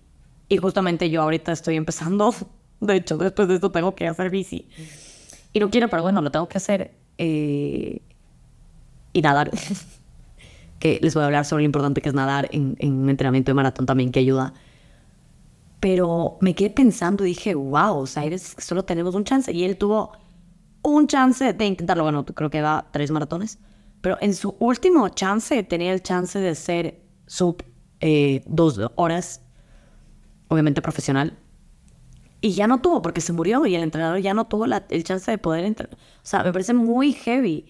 y justamente yo ahorita estoy empezando. De hecho, después de esto tengo que hacer bici. Y no quiero, pero bueno, lo tengo que hacer. Eh, y nadar. que les voy a hablar sobre lo importante que es nadar en, en un entrenamiento de maratón también, que ayuda. Pero me quedé pensando y dije, wow, o sea, que solo tenemos un chance. Y él tuvo un chance de intentarlo. Bueno, creo que va tres maratones. Pero en su último chance tenía el chance de ser sub eh, dos horas, obviamente profesional. Y ya no tuvo porque se murió y el entrenador ya no tuvo la, el chance de poder entrar. O sea, me parece muy heavy.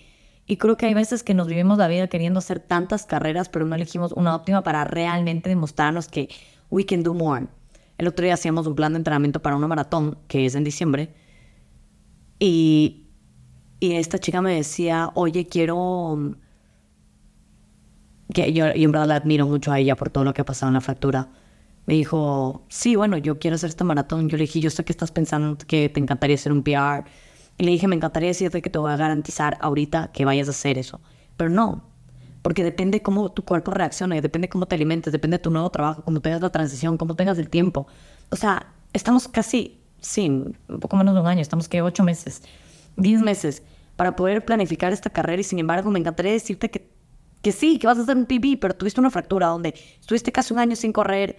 Y creo que hay veces que nos vivimos la vida queriendo hacer tantas carreras, pero no elegimos una óptima para realmente demostrarnos que we can do more. El otro día hacíamos un plan de entrenamiento para una maratón, que es en diciembre, y y esta chica me decía, oye, quiero... Que yo, en verdad la admiro mucho a ella por todo lo que ha pasado en la fractura. Me dijo, sí, bueno, yo quiero hacer esta maratón. Yo le dije, yo sé que estás pensando que te encantaría hacer un PR. Y le dije, me encantaría decirte que te voy a garantizar ahorita que vayas a hacer eso. Pero no, porque depende cómo tu cuerpo reacciona, depende cómo te alimentes, depende de tu nuevo trabajo, cómo tengas la transición, cómo tengas el tiempo. O sea, estamos casi, sí, un poco menos de un año, estamos que ocho meses, diez meses para poder planificar esta carrera y sin embargo me encantaría decirte que, que sí, que vas a hacer un PB, pero tuviste una fractura donde estuviste casi un año sin correr.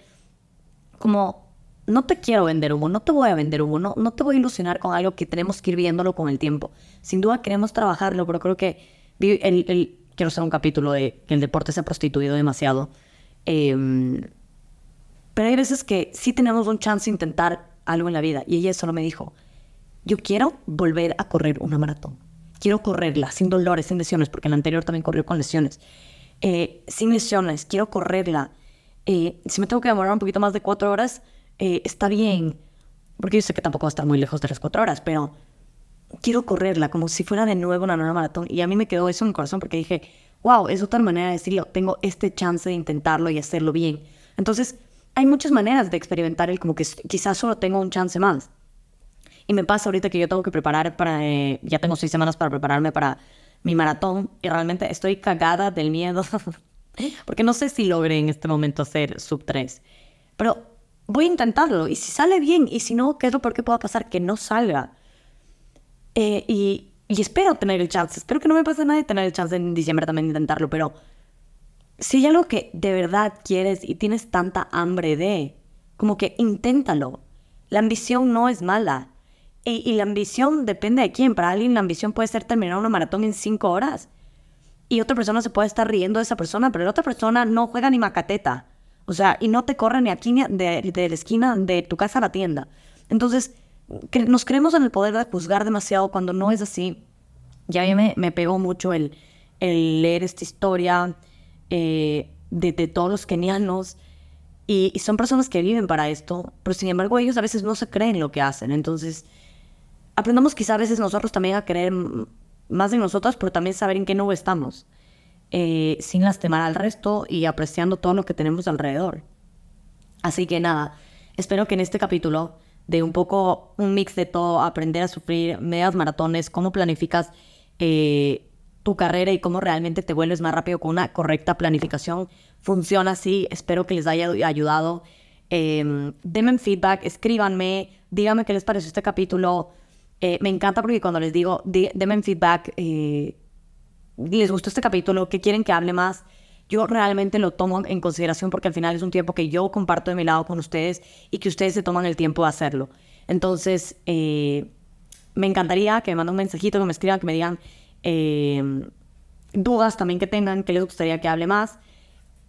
Como, no te quiero vender humo, no te voy a vender humo, no, no te voy a ilusionar con algo que tenemos que ir viéndolo con el tiempo. Sin duda queremos trabajarlo, pero creo que el, el, quiero hacer un capítulo de que el deporte se ha prostituido demasiado. Em, pero hay veces que sí tenemos un chance de intentar algo en la vida. Y ella solo me dijo, yo quiero volver a correr una maratón quiero correrla sin dolores, sin lesiones, porque el anterior también corrió con lesiones. Eh, sin lesiones, quiero correrla. Eh, si me tengo que demorar un poquito más de cuatro horas, eh, está bien, porque yo sé que tampoco va a estar muy lejos de las cuatro horas, pero quiero correrla como si fuera de nuevo una nueva maratón. Y a mí me quedó eso en el corazón porque dije, wow, es otra manera de decirlo, tengo este chance de intentarlo y hacerlo bien. Entonces, hay muchas maneras de experimentar el como que quizás solo tengo un chance más. Y me pasa ahorita que yo tengo que preparar para, eh, ya tengo seis semanas para prepararme para mi maratón y realmente estoy cagada del miedo porque no sé si logré en este momento hacer sub 3. Pero voy a intentarlo y si sale bien y si no, ¿qué es lo peor que pueda pasar? Que no salga. Eh, y, espero tener el chance, espero que no me pase nada de tener el chance en diciembre también de intentarlo, pero si hay algo que de verdad quieres y tienes tanta hambre de, como que inténtalo. La ambición no es mala. Y, la ambición depende de quién. Para alguien la ambición puede ser terminar una maratón en cinco horas. Y otra persona se puede estar riendo de esa persona, pero la otra persona no juega ni macateta. O sea, y no te corre ni aquí ni de, de la esquina de tu casa a la tienda. Entonces, nos creemos en el poder de juzgar demasiado cuando no es así. Ya me, me pegó mucho el, leer esta historia eh, de, todos los kenianos. Y, son personas que viven para esto, pero sin embargo ellos a veces no se creen lo que hacen. Entonces, aprendamos quizá a veces nosotros también a creer más en nosotros, pero también saber en qué nube estamos, eh, sin lastimar al resto y apreciando todo lo que tenemos alrededor. Así que nada, espero que en este capítulo de un poco un mix de todo, aprender a sufrir medias maratones, cómo planificas eh, tu carrera y cómo realmente te vuelves más rápido con una correcta planificación, funciona así. Espero que les haya ayudado. Eh, denme feedback, escríbanme, díganme qué les pareció este capítulo eh, me encanta porque cuando les digo, denme feedback, eh, les gustó este capítulo, qué quieren que hable más, yo realmente lo tomo en consideración porque al final es un tiempo que yo comparto de mi lado con ustedes y que ustedes se toman el tiempo de hacerlo. Entonces, eh, me encantaría que me manden un mensajito, que me escriban, que me digan dudas también que tengan, que les gustaría que hable más.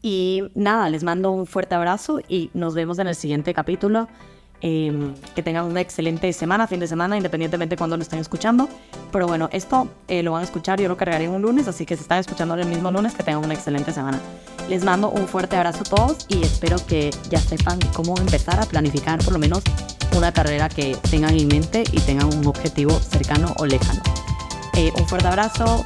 Y nada, les mando un fuerte abrazo y nos vemos en el siguiente capítulo. Em, que tengan una excelente semana, fin de semana, independientemente de cuando lo estén escuchando. Pero bueno, esto eh, lo van a escuchar, yo lo cargaré un lunes, así que si están escuchando el mismo lunes, que tengan una excelente semana. Les mando un fuerte abrazo a todos y espero que ya sepan cómo empezar a planificar por lo menos una carrera que tengan en mente y tengan un objetivo cercano o lejano. Eh, un fuerte abrazo,